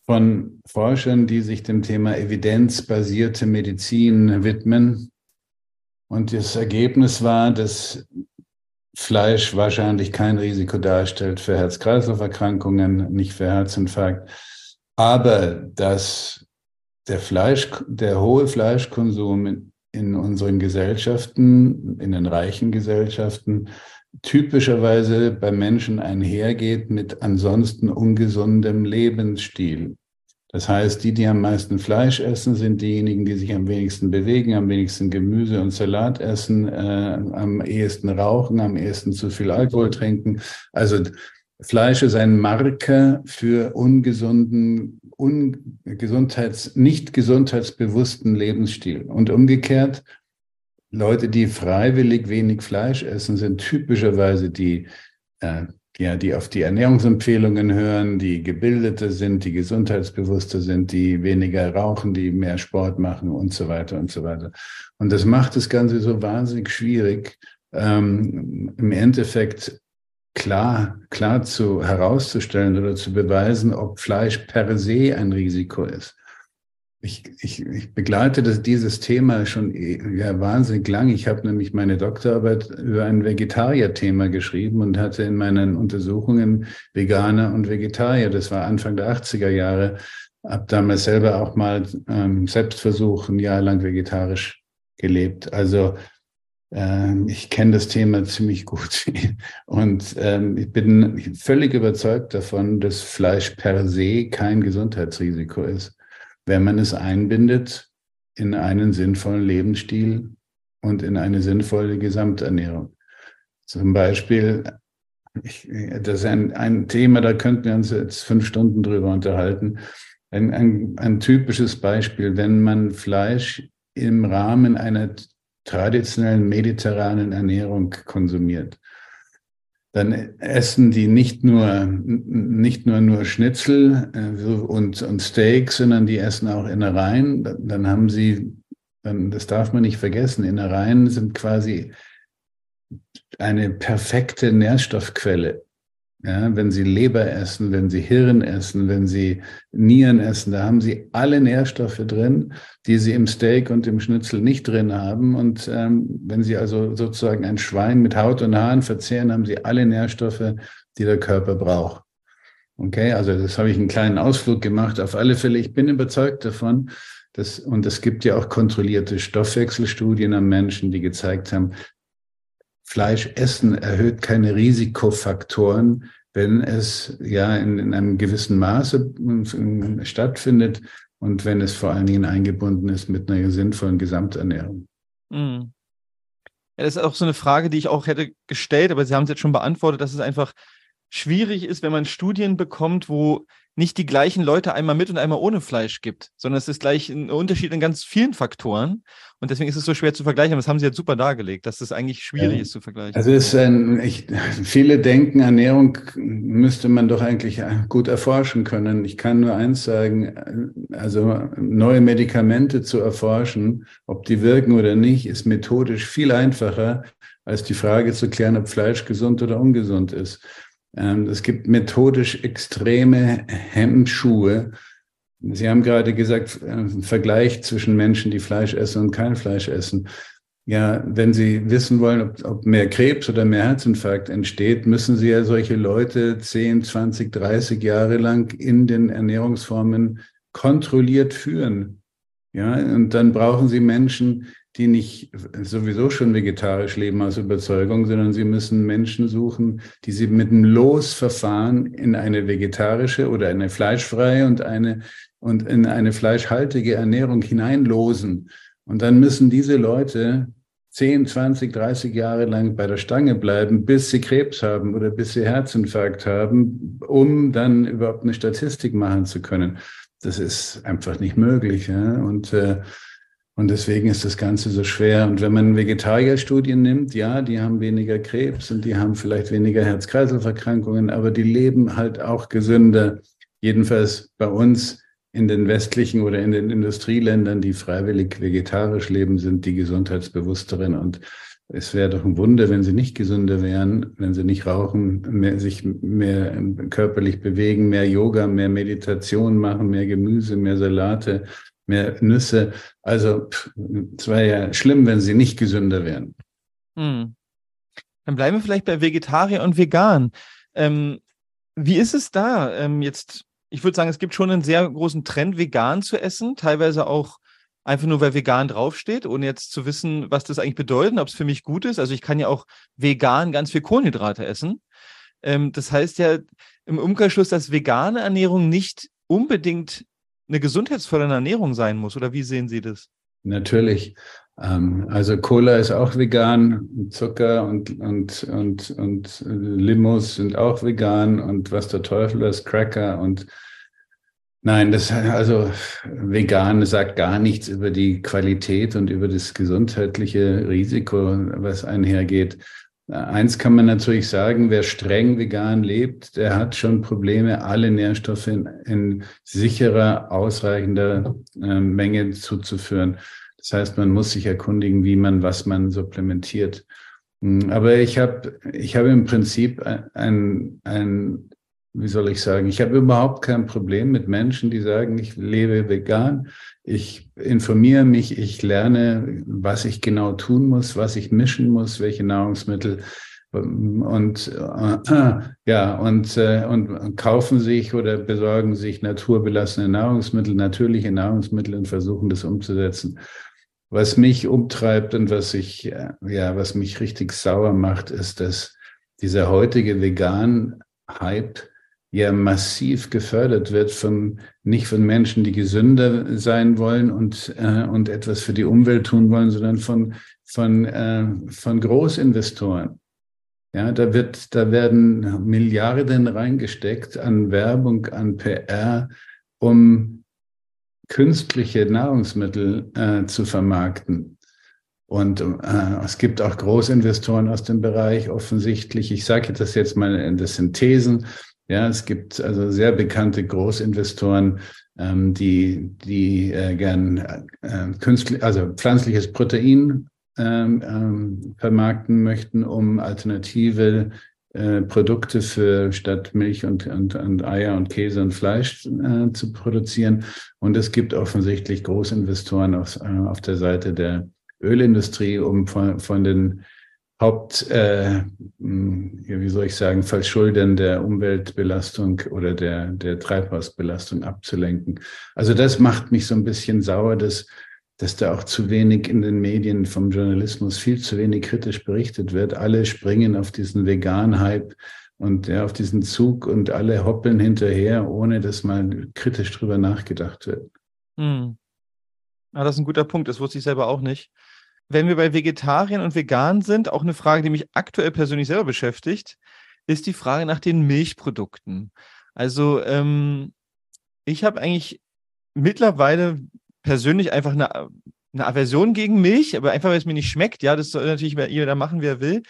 von Forschern, die sich dem Thema evidenzbasierte Medizin widmen. Und das Ergebnis war, dass Fleisch wahrscheinlich kein Risiko darstellt für Herz-Kreislauf-Erkrankungen, nicht für Herzinfarkt aber dass der Fleisch, der hohe Fleischkonsum in, in unseren Gesellschaften, in den reichen Gesellschaften, typischerweise bei Menschen einhergeht mit ansonsten ungesundem Lebensstil. Das heißt, die, die am meisten Fleisch essen, sind diejenigen, die sich am wenigsten bewegen, am wenigsten Gemüse und Salat essen, äh, am ehesten rauchen, am ehesten zu viel Alkohol trinken. Also Fleisch ist ein Marker für ungesunden, un Gesundheits-, nicht gesundheitsbewussten Lebensstil. Und umgekehrt, Leute, die freiwillig wenig Fleisch essen, sind typischerweise die, äh, ja, die auf die Ernährungsempfehlungen hören, die gebildeter sind, die gesundheitsbewusster sind, die weniger rauchen, die mehr Sport machen und so weiter und so weiter. Und das macht das Ganze so wahnsinnig schwierig, ähm, im Endeffekt klar, klar zu herauszustellen oder zu beweisen, ob Fleisch per se ein Risiko ist. Ich, ich, ich begleite das, dieses Thema schon ja, wahnsinnig lang. Ich habe nämlich meine Doktorarbeit über ein Vegetarier-Thema geschrieben und hatte in meinen Untersuchungen Veganer und Vegetarier. Das war Anfang der 80er Jahre. Habe damals selber auch mal ähm, Selbstversuch ein Jahr lang vegetarisch gelebt. Also ähm, ich kenne das Thema ziemlich gut und ähm, ich bin völlig überzeugt davon, dass Fleisch per se kein Gesundheitsrisiko ist, wenn man es einbindet in einen sinnvollen Lebensstil und in eine sinnvolle Gesamternährung. Zum Beispiel, ich, das ist ein, ein Thema, da könnten wir uns jetzt fünf Stunden drüber unterhalten. Ein, ein, ein typisches Beispiel, wenn man Fleisch im Rahmen einer traditionellen mediterranen Ernährung konsumiert, dann essen die nicht nur, nicht nur, nur Schnitzel äh, und, und Steak, sondern die essen auch Innereien. Dann haben sie, dann, das darf man nicht vergessen, Innereien sind quasi eine perfekte Nährstoffquelle ja, wenn Sie Leber essen, wenn Sie Hirn essen, wenn Sie Nieren essen, da haben Sie alle Nährstoffe drin, die Sie im Steak und im Schnitzel nicht drin haben. Und ähm, wenn Sie also sozusagen ein Schwein mit Haut und Haaren verzehren, haben Sie alle Nährstoffe, die der Körper braucht. Okay, also das habe ich einen kleinen Ausflug gemacht. Auf alle Fälle, ich bin überzeugt davon, dass, und es gibt ja auch kontrollierte Stoffwechselstudien am Menschen, die gezeigt haben, Fleisch essen erhöht keine Risikofaktoren, wenn es ja in, in einem gewissen Maße stattfindet und wenn es vor allen Dingen eingebunden ist mit einer sinnvollen Gesamternährung. Mhm. Ja, das ist auch so eine Frage, die ich auch hätte gestellt, aber Sie haben es jetzt schon beantwortet, dass es einfach schwierig ist, wenn man Studien bekommt, wo nicht die gleichen Leute einmal mit und einmal ohne Fleisch gibt, sondern es ist gleich ein Unterschied in ganz vielen Faktoren. Und deswegen ist es so schwer zu vergleichen. Aber das haben Sie jetzt super dargelegt, dass das eigentlich schwierig ja. ist zu vergleichen. Also ist ein, ich, viele denken, Ernährung müsste man doch eigentlich gut erforschen können. Ich kann nur eins sagen, also neue Medikamente zu erforschen, ob die wirken oder nicht, ist methodisch viel einfacher, als die Frage zu klären, ob Fleisch gesund oder ungesund ist. Ähm, es gibt methodisch extreme Hemmschuhe. Sie haben gerade gesagt, äh, Vergleich zwischen Menschen, die Fleisch essen und kein Fleisch essen. Ja, wenn Sie wissen wollen, ob, ob mehr Krebs oder mehr Herzinfarkt entsteht, müssen Sie ja solche Leute 10, 20, 30 Jahre lang in den Ernährungsformen kontrolliert führen. Ja, und dann brauchen Sie Menschen, die nicht sowieso schon vegetarisch leben aus Überzeugung, sondern sie müssen Menschen suchen, die sie mit einem Losverfahren in eine vegetarische oder eine fleischfreie und eine und in eine fleischhaltige Ernährung hineinlosen. Und dann müssen diese Leute 10, 20, 30 Jahre lang bei der Stange bleiben, bis sie Krebs haben oder bis sie Herzinfarkt haben, um dann überhaupt eine Statistik machen zu können. Das ist einfach nicht möglich. Ja? Und äh, und deswegen ist das Ganze so schwer. Und wenn man Vegetarierstudien nimmt, ja, die haben weniger Krebs und die haben vielleicht weniger Herz-Kreislauf-Erkrankungen, aber die leben halt auch gesünder. Jedenfalls bei uns in den westlichen oder in den Industrieländern, die freiwillig vegetarisch leben, sind die gesundheitsbewussteren. Und es wäre doch ein Wunder, wenn sie nicht gesünder wären, wenn sie nicht rauchen, mehr, sich mehr körperlich bewegen, mehr Yoga, mehr Meditation machen, mehr Gemüse, mehr Salate, mehr Nüsse. Also es wäre ja schlimm, wenn sie nicht gesünder wären. Hm. Dann bleiben wir vielleicht bei Vegetarier und Vegan. Ähm, wie ist es da ähm, jetzt? Ich würde sagen, es gibt schon einen sehr großen Trend, vegan zu essen, teilweise auch einfach nur, weil vegan draufsteht, ohne jetzt zu wissen, was das eigentlich bedeutet, ob es für mich gut ist. Also ich kann ja auch vegan ganz viel Kohlenhydrate essen. Ähm, das heißt ja im Umkehrschluss, dass vegane Ernährung nicht unbedingt eine gesundheitsfördernde Ernährung sein muss, oder wie sehen Sie das? Natürlich. Ähm, also Cola ist auch vegan, Zucker und, und, und, und Limos sind auch vegan und was der Teufel ist, Cracker und Nein, das also vegan sagt gar nichts über die Qualität und über das gesundheitliche Risiko, was einhergeht. Eins kann man natürlich sagen, wer streng vegan lebt, der hat schon Probleme, alle Nährstoffe in, in sicherer, ausreichender äh, Menge zuzuführen. Das heißt, man muss sich erkundigen, wie man, was man supplementiert. Hm, aber ich habe ich hab im Prinzip ein, ein, wie soll ich sagen, ich habe überhaupt kein Problem mit Menschen, die sagen, ich lebe vegan. Ich informiere mich, ich lerne, was ich genau tun muss, was ich mischen muss, welche Nahrungsmittel und äh, ja und äh, und kaufen sich oder besorgen sich naturbelassene Nahrungsmittel, natürliche Nahrungsmittel und versuchen das umzusetzen. Was mich umtreibt und was ich äh, ja was mich richtig sauer macht, ist, dass dieser heutige vegan Hype ja massiv gefördert wird von nicht von Menschen, die gesünder sein wollen und äh, und etwas für die Umwelt tun wollen, sondern von von äh, von Großinvestoren. Ja, da wird da werden Milliarden reingesteckt an Werbung, an PR, um künstliche Nahrungsmittel äh, zu vermarkten. Und äh, es gibt auch Großinvestoren aus dem Bereich offensichtlich. Ich sage das jetzt mal, das sind Thesen, ja, es gibt also sehr bekannte Großinvestoren, ähm, die, die äh, gern äh, künstlich, also pflanzliches Protein ähm, ähm, vermarkten möchten, um alternative äh, Produkte für statt Milch und, und, und Eier und Käse und Fleisch äh, zu produzieren. Und es gibt offensichtlich Großinvestoren auf, äh, auf der Seite der Ölindustrie, um von, von den Haupt, äh, wie soll ich sagen, Verschuldern der Umweltbelastung oder der, der Treibhausbelastung abzulenken. Also das macht mich so ein bisschen sauer, dass, dass da auch zu wenig in den Medien vom Journalismus viel zu wenig kritisch berichtet wird. Alle springen auf diesen vegan Hype und ja, auf diesen Zug und alle hoppeln hinterher, ohne dass mal kritisch drüber nachgedacht wird. Hm. Ah, das ist ein guter Punkt, das wusste ich selber auch nicht. Wenn wir bei Vegetariern und Vegan sind, auch eine Frage, die mich aktuell persönlich selber beschäftigt, ist die Frage nach den Milchprodukten. Also ähm, ich habe eigentlich mittlerweile persönlich einfach eine, eine Aversion gegen Milch, aber einfach, weil es mir nicht schmeckt. Ja, das soll natürlich jeder machen, wie er will.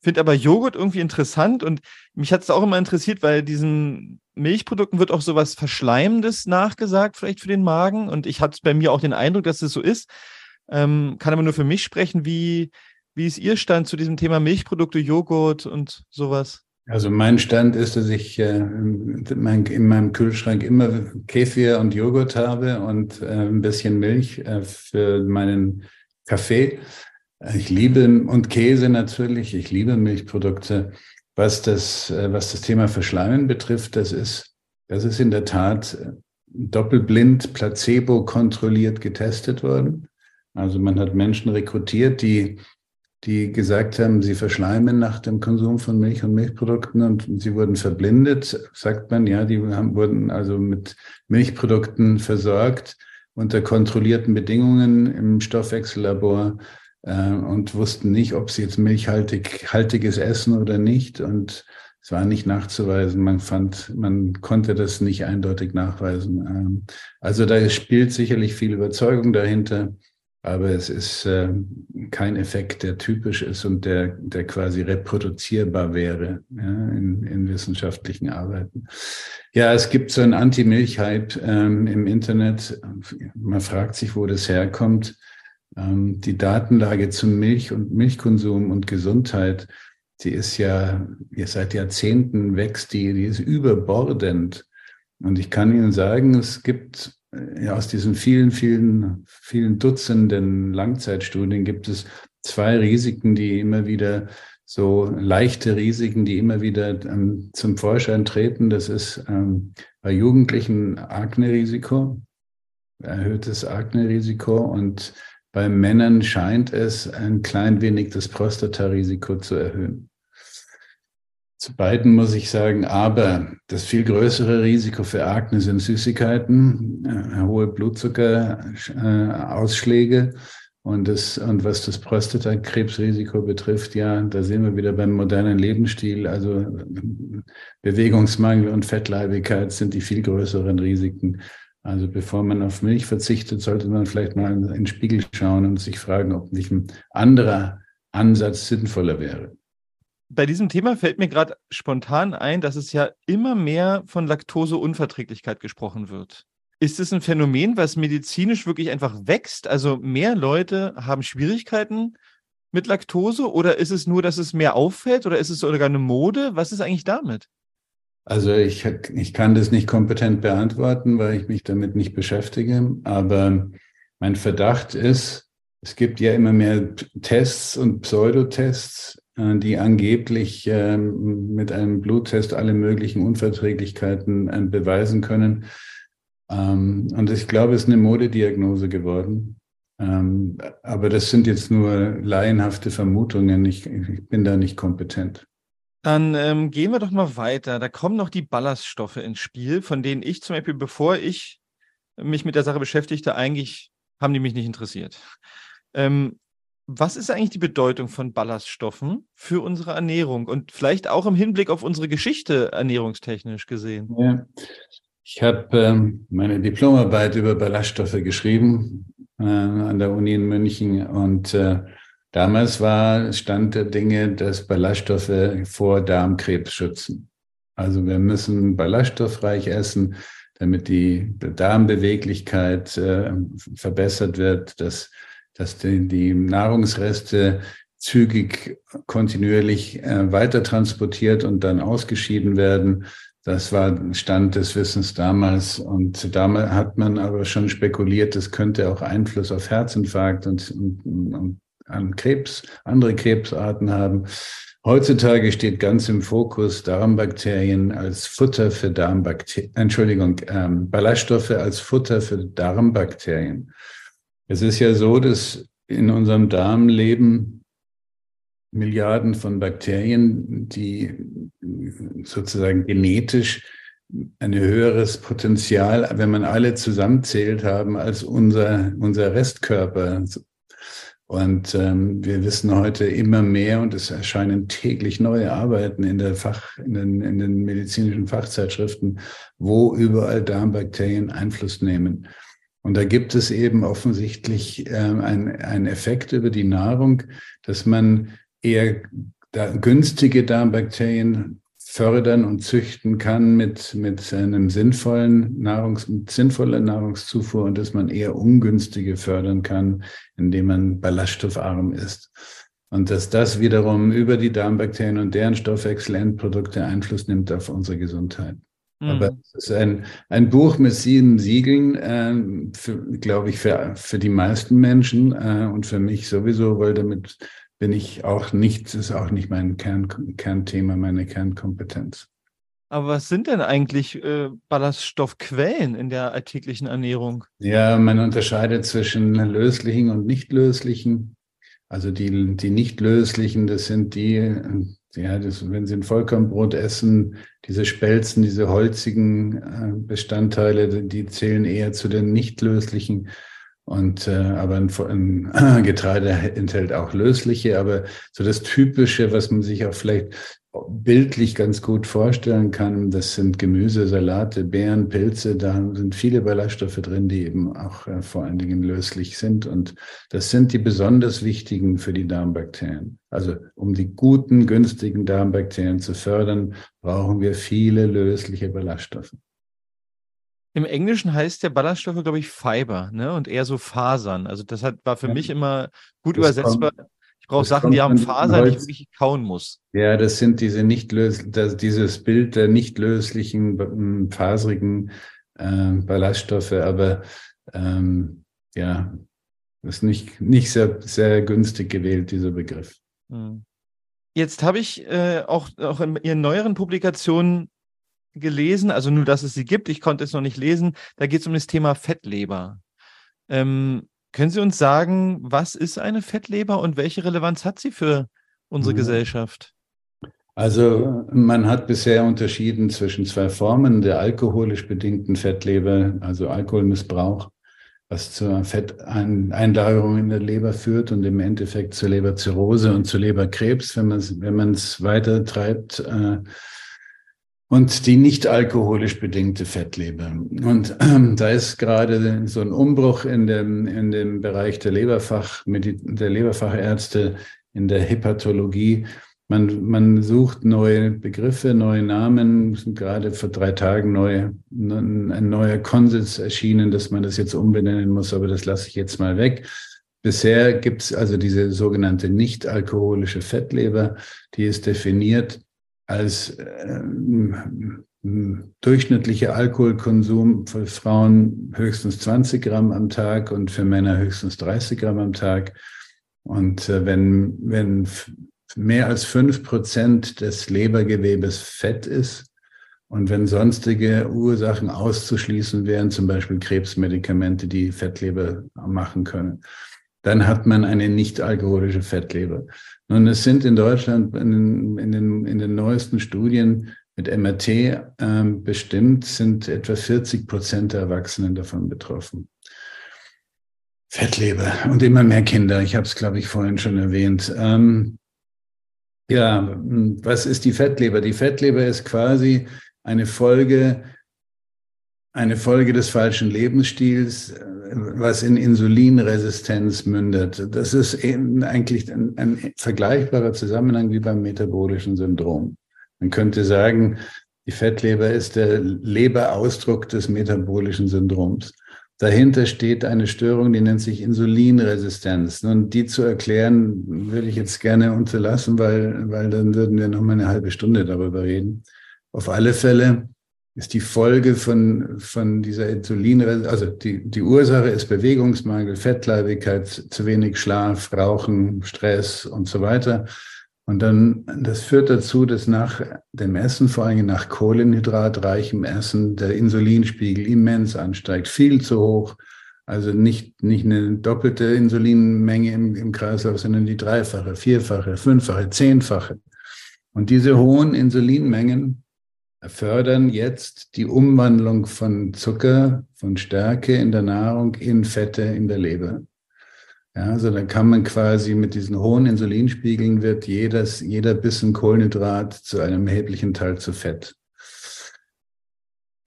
Finde aber Joghurt irgendwie interessant und mich hat es auch immer interessiert, weil diesen Milchprodukten wird auch sowas Verschleimendes nachgesagt, vielleicht für den Magen. Und ich hatte bei mir auch den Eindruck, dass es so ist. Ähm, kann aber nur für mich sprechen. Wie, wie ist Ihr Stand zu diesem Thema Milchprodukte, Joghurt und sowas? Also mein Stand ist, dass ich äh, in meinem Kühlschrank immer Kefir und Joghurt habe und äh, ein bisschen Milch äh, für meinen Kaffee. Ich liebe und Käse natürlich. Ich liebe Milchprodukte. Was das, äh, was das Thema Verschleimen betrifft, das ist, das ist in der Tat doppelblind, placebo kontrolliert getestet worden. Also man hat Menschen rekrutiert, die die gesagt haben, sie verschleimen nach dem Konsum von Milch und Milchprodukten und sie wurden verblindet, sagt man, ja, die haben, wurden also mit Milchprodukten versorgt unter kontrollierten Bedingungen im Stoffwechsellabor äh, und wussten nicht, ob sie jetzt milchhaltig haltiges essen oder nicht und es war nicht nachzuweisen. Man fand, man konnte das nicht eindeutig nachweisen. Ähm, also da spielt sicherlich viel Überzeugung dahinter. Aber es ist äh, kein Effekt, der typisch ist und der, der quasi reproduzierbar wäre ja, in, in wissenschaftlichen Arbeiten. Ja, es gibt so einen Anti-Milch-Hype ähm, im Internet. Man fragt sich, wo das herkommt. Ähm, die Datenlage zum Milch und Milchkonsum und Gesundheit, die ist ja, seit Jahrzehnten wächst die, die ist überbordend. Und ich kann Ihnen sagen, es gibt ja, aus diesen vielen, vielen, vielen Dutzenden Langzeitstudien gibt es zwei Risiken, die immer wieder so leichte Risiken, die immer wieder ähm, zum Vorschein treten. Das ist ähm, bei Jugendlichen Akne-Risiko, erhöhtes Akne-Risiko und bei Männern scheint es ein klein wenig das Prostata-Risiko zu erhöhen. Zu beiden muss ich sagen, aber das viel größere Risiko für Akne sind Süßigkeiten, äh, hohe Blutzuckerausschläge. Äh, und, das, und was das Prostatakrebsrisiko betrifft, ja, da sind wir wieder beim modernen Lebensstil. Also Bewegungsmangel und Fettleibigkeit sind die viel größeren Risiken. Also bevor man auf Milch verzichtet, sollte man vielleicht mal in den Spiegel schauen und sich fragen, ob nicht ein anderer Ansatz sinnvoller wäre bei diesem Thema fällt mir gerade spontan ein, dass es ja immer mehr von Laktoseunverträglichkeit gesprochen wird. Ist es ein Phänomen, was medizinisch wirklich einfach wächst? Also mehr Leute haben Schwierigkeiten mit Laktose oder ist es nur, dass es mehr auffällt oder ist es sogar eine Mode? Was ist eigentlich damit? Also ich, ich kann das nicht kompetent beantworten, weil ich mich damit nicht beschäftige. Aber mein Verdacht ist, es gibt ja immer mehr Tests und Pseudotests, die angeblich ähm, mit einem Bluttest alle möglichen Unverträglichkeiten äh, beweisen können. Ähm, und ich glaube, es ist eine Modediagnose geworden. Ähm, aber das sind jetzt nur laienhafte Vermutungen. Ich, ich bin da nicht kompetent. Dann ähm, gehen wir doch mal weiter. Da kommen noch die Ballaststoffe ins Spiel, von denen ich zum Beispiel, bevor ich mich mit der Sache beschäftigte, eigentlich haben die mich nicht interessiert. Ähm, was ist eigentlich die Bedeutung von Ballaststoffen für unsere Ernährung und vielleicht auch im Hinblick auf unsere Geschichte ernährungstechnisch gesehen? Ja. Ich habe ähm, meine Diplomarbeit über Ballaststoffe geschrieben äh, an der Uni in München und äh, damals war Stand der Dinge, dass Ballaststoffe vor Darmkrebs schützen. Also wir müssen ballaststoffreich essen, damit die Darmbeweglichkeit äh, verbessert wird, dass dass die, die Nahrungsreste zügig kontinuierlich äh, weiter transportiert und dann ausgeschieden werden. Das war Stand des Wissens damals. Und damals hat man aber schon spekuliert, es könnte auch Einfluss auf Herzinfarkt und, und, und an Krebs, andere Krebsarten haben. Heutzutage steht ganz im Fokus Darmbakterien als Futter für Darmbakterien, Entschuldigung, ähm, Ballaststoffe als Futter für Darmbakterien. Es ist ja so, dass in unserem Darm leben Milliarden von Bakterien, die sozusagen genetisch ein höheres Potenzial, wenn man alle zusammenzählt haben, als unser, unser Restkörper. Und ähm, wir wissen heute immer mehr und es erscheinen täglich neue Arbeiten in, der Fach, in, den, in den medizinischen Fachzeitschriften, wo überall Darmbakterien Einfluss nehmen. Und da gibt es eben offensichtlich ähm, einen Effekt über die Nahrung, dass man eher da günstige Darmbakterien fördern und züchten kann mit, mit einem sinnvollen Nahrungs, mit sinnvoller Nahrungszufuhr und dass man eher ungünstige fördern kann, indem man ballaststoffarm ist. Und dass das wiederum über die Darmbakterien und deren Stoffwechselendprodukte Einfluss nimmt auf unsere Gesundheit. Mhm. Aber es ist ein, ein Buch mit sieben Siegeln, äh, glaube ich, für, für die meisten Menschen äh, und für mich sowieso, weil damit bin ich auch nicht, ist auch nicht mein Kern, Kernthema, meine Kernkompetenz. Aber was sind denn eigentlich äh, Ballaststoffquellen in der alltäglichen Ernährung? Ja, man unterscheidet zwischen löslichen und nicht löslichen. Also die, die nicht löslichen, das sind die, ja, das, wenn Sie ein Vollkornbrot essen, diese Spelzen, diese holzigen äh, Bestandteile, die zählen eher zu den nicht löslichen. Und äh, aber ein, ein Getreide enthält auch lösliche, aber so das Typische, was man sich auch vielleicht bildlich ganz gut vorstellen kann, das sind Gemüse, Salate, Beeren, Pilze, da sind viele Ballaststoffe drin, die eben auch äh, vor allen Dingen löslich sind. Und das sind die besonders wichtigen für die Darmbakterien. Also um die guten, günstigen Darmbakterien zu fördern, brauchen wir viele lösliche Ballaststoffe. Im Englischen heißt der Ballaststoffe, glaube ich, Fiber, ne? Und eher so Fasern. Also das hat, war für ja. mich immer gut das übersetzbar. Kommt, ich brauche Sachen, die haben Fasern, die ich wirklich kauen muss. Ja, das sind diese nicht lös das, dieses Bild der nicht löslichen, faserigen äh, Ballaststoffe, aber ähm, ja, ist nicht, nicht sehr, sehr günstig gewählt, dieser Begriff. Hm. Jetzt habe ich äh, auch, auch in Ihren neueren Publikationen gelesen, also nur, dass es sie gibt. Ich konnte es noch nicht lesen. Da geht es um das Thema Fettleber. Ähm, können Sie uns sagen, was ist eine Fettleber und welche Relevanz hat sie für unsere mhm. Gesellschaft? Also man hat bisher unterschieden zwischen zwei Formen der alkoholisch bedingten Fettleber, also Alkoholmissbrauch, was zur Fetteinlagerung in der Leber führt und im Endeffekt zur Leberzirrhose und zur Leberkrebs, wenn man es wenn weiter treibt. Äh, und die nicht alkoholisch bedingte Fettleber. Und ähm, da ist gerade so ein Umbruch in dem, in dem Bereich der Leberfach, der Leberfachärzte, in der Hepatologie. Man, man sucht neue Begriffe, neue Namen. Sind gerade vor drei Tagen neue, ein neuer Konsens erschienen, dass man das jetzt umbenennen muss, aber das lasse ich jetzt mal weg. Bisher gibt es also diese sogenannte nicht alkoholische Fettleber, die ist definiert als äh, durchschnittlicher Alkoholkonsum für Frauen höchstens 20 Gramm am Tag und für Männer höchstens 30 Gramm am Tag. Und äh, wenn, wenn mehr als fünf Prozent des Lebergewebes Fett ist und wenn sonstige Ursachen auszuschließen wären, zum Beispiel Krebsmedikamente, die Fettleber machen können, dann hat man eine nicht alkoholische Fettleber. Nun, es sind in Deutschland in, in, den, in den neuesten Studien mit MRT ähm, bestimmt, sind etwa 40 Prozent der Erwachsenen davon betroffen. Fettleber und immer mehr Kinder. Ich habe es, glaube ich, vorhin schon erwähnt. Ähm, ja, was ist die Fettleber? Die Fettleber ist quasi eine Folge eine Folge des falschen Lebensstils, was in Insulinresistenz mündet. Das ist eben eigentlich ein, ein, vergleichbarer Zusammenhang wie beim metabolischen Syndrom. Man könnte sagen, die Fettleber ist der Leberausdruck des metabolischen Syndroms. Dahinter steht eine Störung, die nennt sich Insulinresistenz. Und die zu erklären, würde ich jetzt gerne unterlassen, weil, weil dann würden wir noch mal eine halbe Stunde darüber reden. Auf alle Fälle ist die Folge von, von dieser Insulin, also die, die Ursache ist Bewegungsmangel, Fettleibigkeit, zu wenig Schlaf, Rauchen, Stress und so weiter. Und dann, das führt dazu, dass nach dem Essen, vor allem nach kohlenhydratreichem Essen, der Insulinspiegel immens ansteigt, viel zu hoch. Also nicht, nicht eine doppelte Insulinmenge im, im Kreislauf, sondern die dreifache, vierfache, fünffache, zehnfache. Und diese hohen Insulinmengen fördern jetzt die Umwandlung von Zucker, von Stärke in der Nahrung in Fette in der Leber. Ja, also dann kann man quasi mit diesen hohen Insulinspiegeln wird jedes, jeder Bissen Kohlenhydrat zu einem erheblichen Teil zu Fett.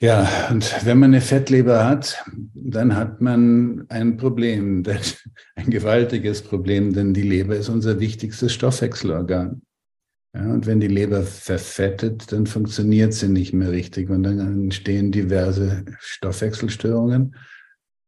Ja, und wenn man eine Fettleber hat, dann hat man ein Problem, ein gewaltiges Problem, denn die Leber ist unser wichtigstes Stoffwechselorgan. Ja, und wenn die Leber verfettet, dann funktioniert sie nicht mehr richtig und dann entstehen diverse Stoffwechselstörungen,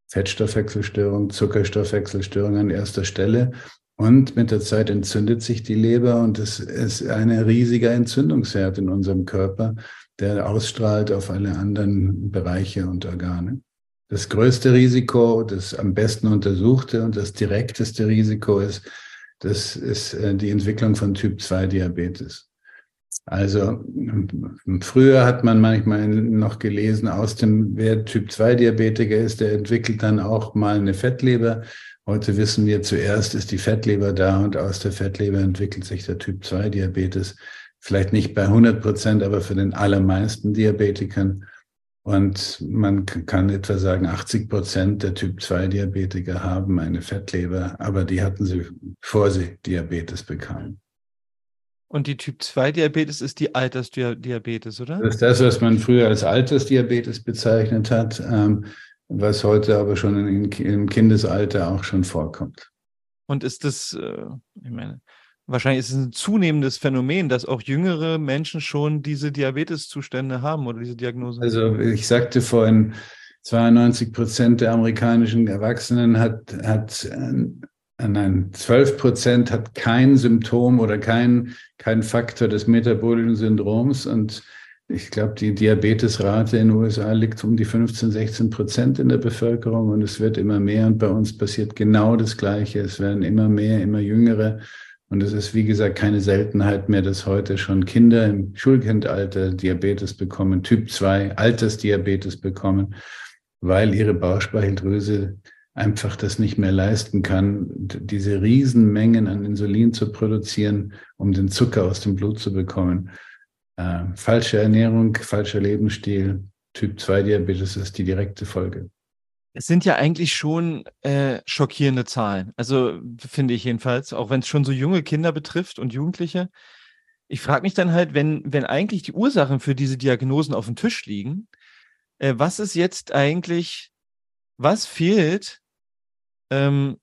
Fettstoffwechselstörungen, Zuckerstoffwechselstörungen an erster Stelle. Und mit der Zeit entzündet sich die Leber und es ist ein riesiger Entzündungsherd in unserem Körper der ausstrahlt auf alle anderen Bereiche und Organe. Das größte Risiko, das am besten untersuchte und das direkteste Risiko ist, das ist äh, die Entwicklung von Typ-2-Diabetes. Also früher hat man manchmal noch gelesen, aus dem, wer Typ-2-Diabetiker ist, der entwickelt dann auch mal eine Fettleber. Heute wissen wir, zuerst ist die Fettleber da und aus der Fettleber entwickelt sich der Typ-2-Diabetes vielleicht nicht bei 100 Prozent, aber für den allermeisten Diabetikern. Und man kann etwa sagen, 80 Prozent der Typ-2-Diabetiker haben eine Fettleber, aber die hatten sie, bevor sie Diabetes bekamen. Und die Typ-2-Diabetes ist die Altersdiabetes, oder? Das ist das, was man früher als Altersdiabetes bezeichnet hat, ähm, was heute aber schon im Kindesalter auch schon vorkommt. Und ist das, äh, ich meine, wahrscheinlich ist es ein zunehmendes Phänomen, dass auch jüngere Menschen schon diese Diabeteszustände haben oder diese Diagnose. Also ich sagte vorhin, 92 Prozent der amerikanischen Erwachsenen hat, hat äh, nein, 12 Prozent hat kein Symptom oder kein, kein Faktor des metabolischen Syndroms und ich glaube, die Diabetesrate in den USA liegt um die 15, 16 Prozent in der Bevölkerung und es wird immer mehr und bei uns passiert genau das Gleiche. Es werden immer mehr, immer jüngere und es ist, wie gesagt, keine Seltenheit mehr, dass heute schon Kinder im Schulkindalter Diabetes bekommen, Typ 2, Altersdiabetes bekommen, weil ihre Bauchspeicheldrüse einfach das nicht mehr leisten kann, diese Riesenmengen an Insulin zu produzieren, um den Zucker aus dem Blut zu bekommen. Äh, falsche Ernährung, falscher Lebensstil, Typ 2 Diabetes ist die direkte Folge. Es sind ja eigentlich schon äh, schockierende Zahlen. Also finde ich jedenfalls, auch wenn es schon so junge Kinder betrifft und Jugendliche. Ich frage mich dann halt, wenn, wenn eigentlich die Ursachen für diese Diagnosen auf dem Tisch liegen, äh, was ist jetzt eigentlich, was fehlt, ähm,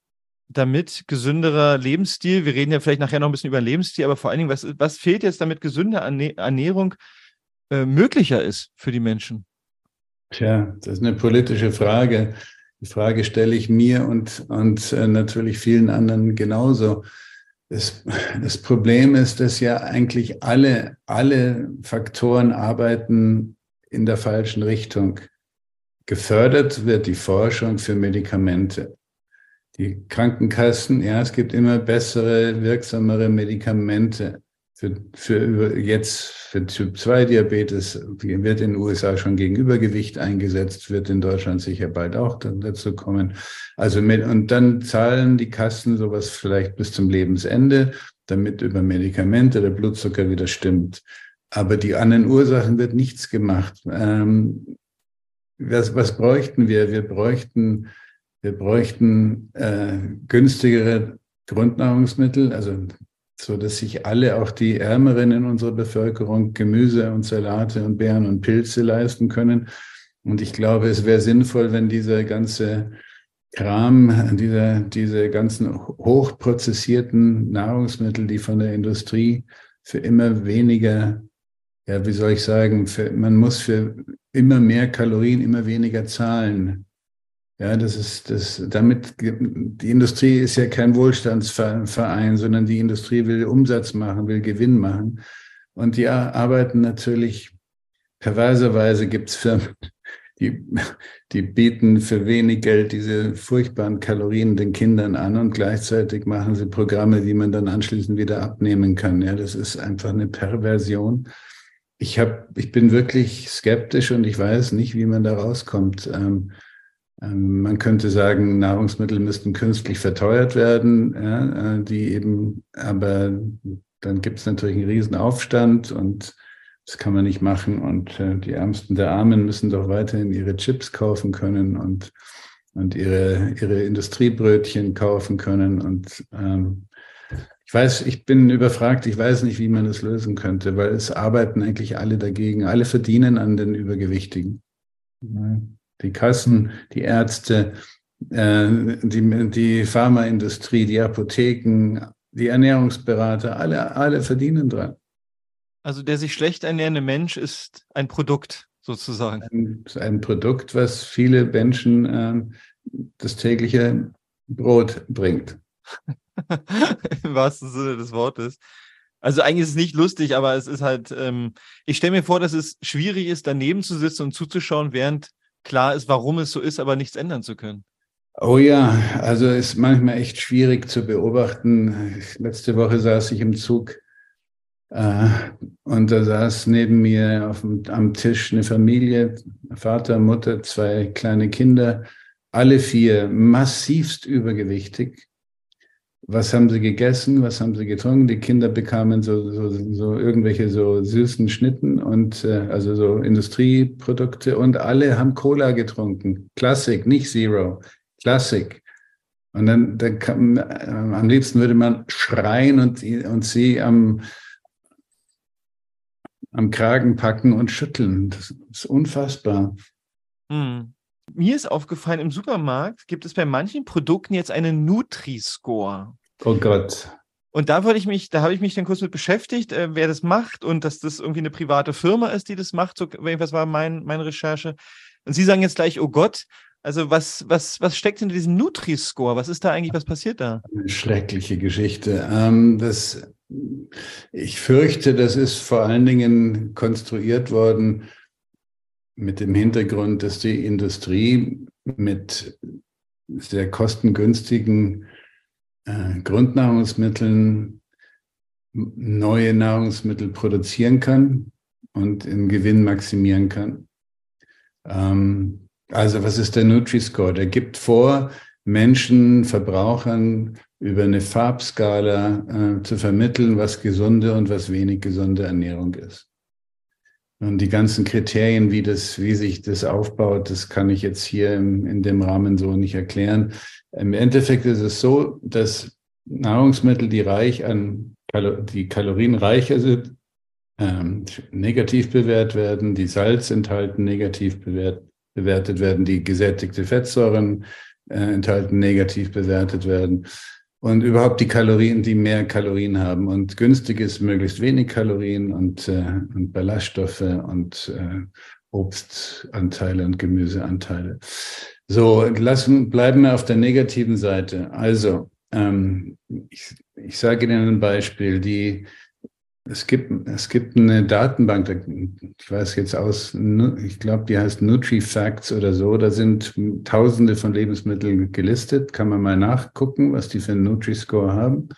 damit gesünderer Lebensstil, wir reden ja vielleicht nachher noch ein bisschen über Lebensstil, aber vor allen Dingen, was, was fehlt jetzt, damit gesunde Ernährung äh, möglicher ist für die Menschen? Tja, das ist eine politische Frage. Die Frage stelle ich mir und, und äh, natürlich vielen anderen genauso. Das, das Problem ist, dass ja eigentlich alle, alle Faktoren arbeiten in der falschen Richtung. Gefördert wird die Forschung für Medikamente. Die Krankenkassen, ja, es gibt immer bessere, wirksamere Medikamente für, für jetzt für Typ 2 Diabetes wird in den USA schon gegen Übergewicht eingesetzt, wird in Deutschland sicher bald auch dazu kommen. Also mit, und dann zahlen die Kassen sowas vielleicht bis zum Lebensende, damit über Medikamente der Blutzucker wieder stimmt. Aber die anderen Ursachen wird nichts gemacht. Ähm, was, was bräuchten wir? Wir bräuchten, wir bräuchten äh, günstigere Grundnahrungsmittel, also so dass sich alle, auch die Ärmeren in unserer Bevölkerung, Gemüse und Salate und Beeren und Pilze leisten können. Und ich glaube, es wäre sinnvoll, wenn dieser ganze Kram, diese, diese ganzen hochprozessierten Nahrungsmittel, die von der Industrie für immer weniger, ja, wie soll ich sagen, für, man muss für immer mehr Kalorien immer weniger zahlen. Ja, das ist das, damit, die Industrie ist ja kein Wohlstandsverein, sondern die Industrie will Umsatz machen, will Gewinn machen. Und die arbeiten natürlich, perverserweise gibt es Firmen, die, die bieten für wenig Geld diese furchtbaren Kalorien den Kindern an und gleichzeitig machen sie Programme, die man dann anschließend wieder abnehmen kann. Ja, das ist einfach eine Perversion. Ich, hab, ich bin wirklich skeptisch und ich weiß nicht, wie man da rauskommt. Ähm, man könnte sagen, Nahrungsmittel müssten künstlich verteuert werden, ja, äh, die eben, aber dann gibt es natürlich einen riesen Aufstand und das kann man nicht machen. Und äh, die Ärmsten der Armen müssen doch weiterhin ihre Chips kaufen können und, und ihre, ihre Industriebrötchen kaufen können. Und ähm, ich weiß, ich bin überfragt, ich weiß nicht, wie man das lösen könnte, weil es arbeiten eigentlich alle dagegen. Alle verdienen an den Übergewichtigen. Die Kassen, die Ärzte, äh, die, die Pharmaindustrie, die Apotheken, die Ernährungsberater, alle, alle verdienen dran. Also der sich schlecht ernährende Mensch ist ein Produkt sozusagen. Ein, ein Produkt, was viele Menschen äh, das tägliche Brot bringt. Im wahrsten Sinne des Wortes. Also eigentlich ist es nicht lustig, aber es ist halt, ähm, ich stelle mir vor, dass es schwierig ist, daneben zu sitzen und zuzuschauen, während klar ist, warum es so ist, aber nichts ändern zu können. Oh ja, also ist manchmal echt schwierig zu beobachten. Letzte Woche saß ich im Zug äh, und da saß neben mir auf dem, am Tisch eine Familie, Vater, Mutter, zwei kleine Kinder, alle vier massivst übergewichtig was haben sie gegessen, was haben sie getrunken. Die Kinder bekamen so, so, so irgendwelche so süßen Schnitten und äh, also so Industrieprodukte und alle haben Cola getrunken. Classic, nicht Zero. Classic. Und dann, dann kam, äh, am liebsten würde man schreien und, und sie am, am Kragen packen und schütteln. Das ist unfassbar. Hm. Mir ist aufgefallen, im Supermarkt gibt es bei manchen Produkten jetzt einen Nutri-Score. Oh Gott. Und da wollte ich mich, da habe ich mich dann kurz mit beschäftigt, äh, wer das macht und dass das irgendwie eine private Firma ist, die das macht. So, was war mein, meine Recherche? Und Sie sagen jetzt gleich, oh Gott, also was, was, was steckt in diesem Nutri-Score? Was ist da eigentlich, was passiert da? Eine schreckliche Geschichte. Ähm, das, ich fürchte, das ist vor allen Dingen konstruiert worden mit dem Hintergrund, dass die Industrie mit sehr kostengünstigen äh, Grundnahrungsmitteln neue Nahrungsmittel produzieren kann und den Gewinn maximieren kann. Ähm, also was ist der Nutri-Score? Der gibt vor, Menschen, Verbrauchern über eine Farbskala äh, zu vermitteln, was gesunde und was wenig gesunde Ernährung ist. Und die ganzen Kriterien, wie das, wie sich das aufbaut, das kann ich jetzt hier im, in dem Rahmen so nicht erklären. Im Endeffekt ist es so, dass Nahrungsmittel, die reich an, die kalorienreicher sind, ähm, negativ bewertet werden, die Salz enthalten, negativ bewert, bewertet werden, die gesättigte Fettsäuren äh, enthalten, negativ bewertet werden und überhaupt die Kalorien, die mehr Kalorien haben. Und günstig ist möglichst wenig Kalorien und, äh, und Ballaststoffe und äh, Obstanteile und Gemüseanteile. So, lassen, bleiben wir auf der negativen Seite. Also, ähm, ich, ich sage Ihnen ein Beispiel. Die, es, gibt, es gibt eine Datenbank, ich weiß jetzt aus, ich glaube, die heißt NutriFacts oder so. Da sind Tausende von Lebensmitteln gelistet. Kann man mal nachgucken, was die für einen Nutri-Score haben.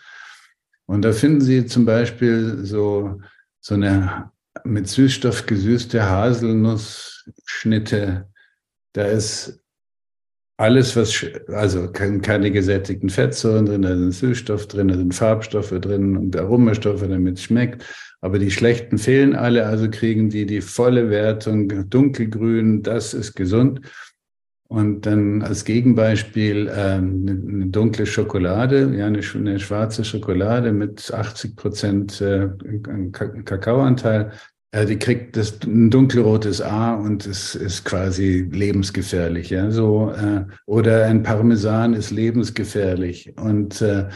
Und da finden Sie zum Beispiel so, so eine mit Süßstoff gesüßte Haselnussschnitte. Da ist alles, was, also keine gesättigten Fettsäuren drin, da sind Süßstoff drin, da sind Farbstoffe drin und Aromastoffe, damit es schmeckt. Aber die schlechten fehlen alle, also kriegen die die volle Wertung dunkelgrün, das ist gesund. Und dann als Gegenbeispiel äh, eine, eine, dunkle Schokolade, ja, eine, eine, schwarze Schokolade mit 80 Prozent äh, Kakaoanteil, ja, die kriegt das ein dunkelrotes A und es ist quasi lebensgefährlich. Ja, so äh, oder ein Parmesan ist lebensgefährlich und äh,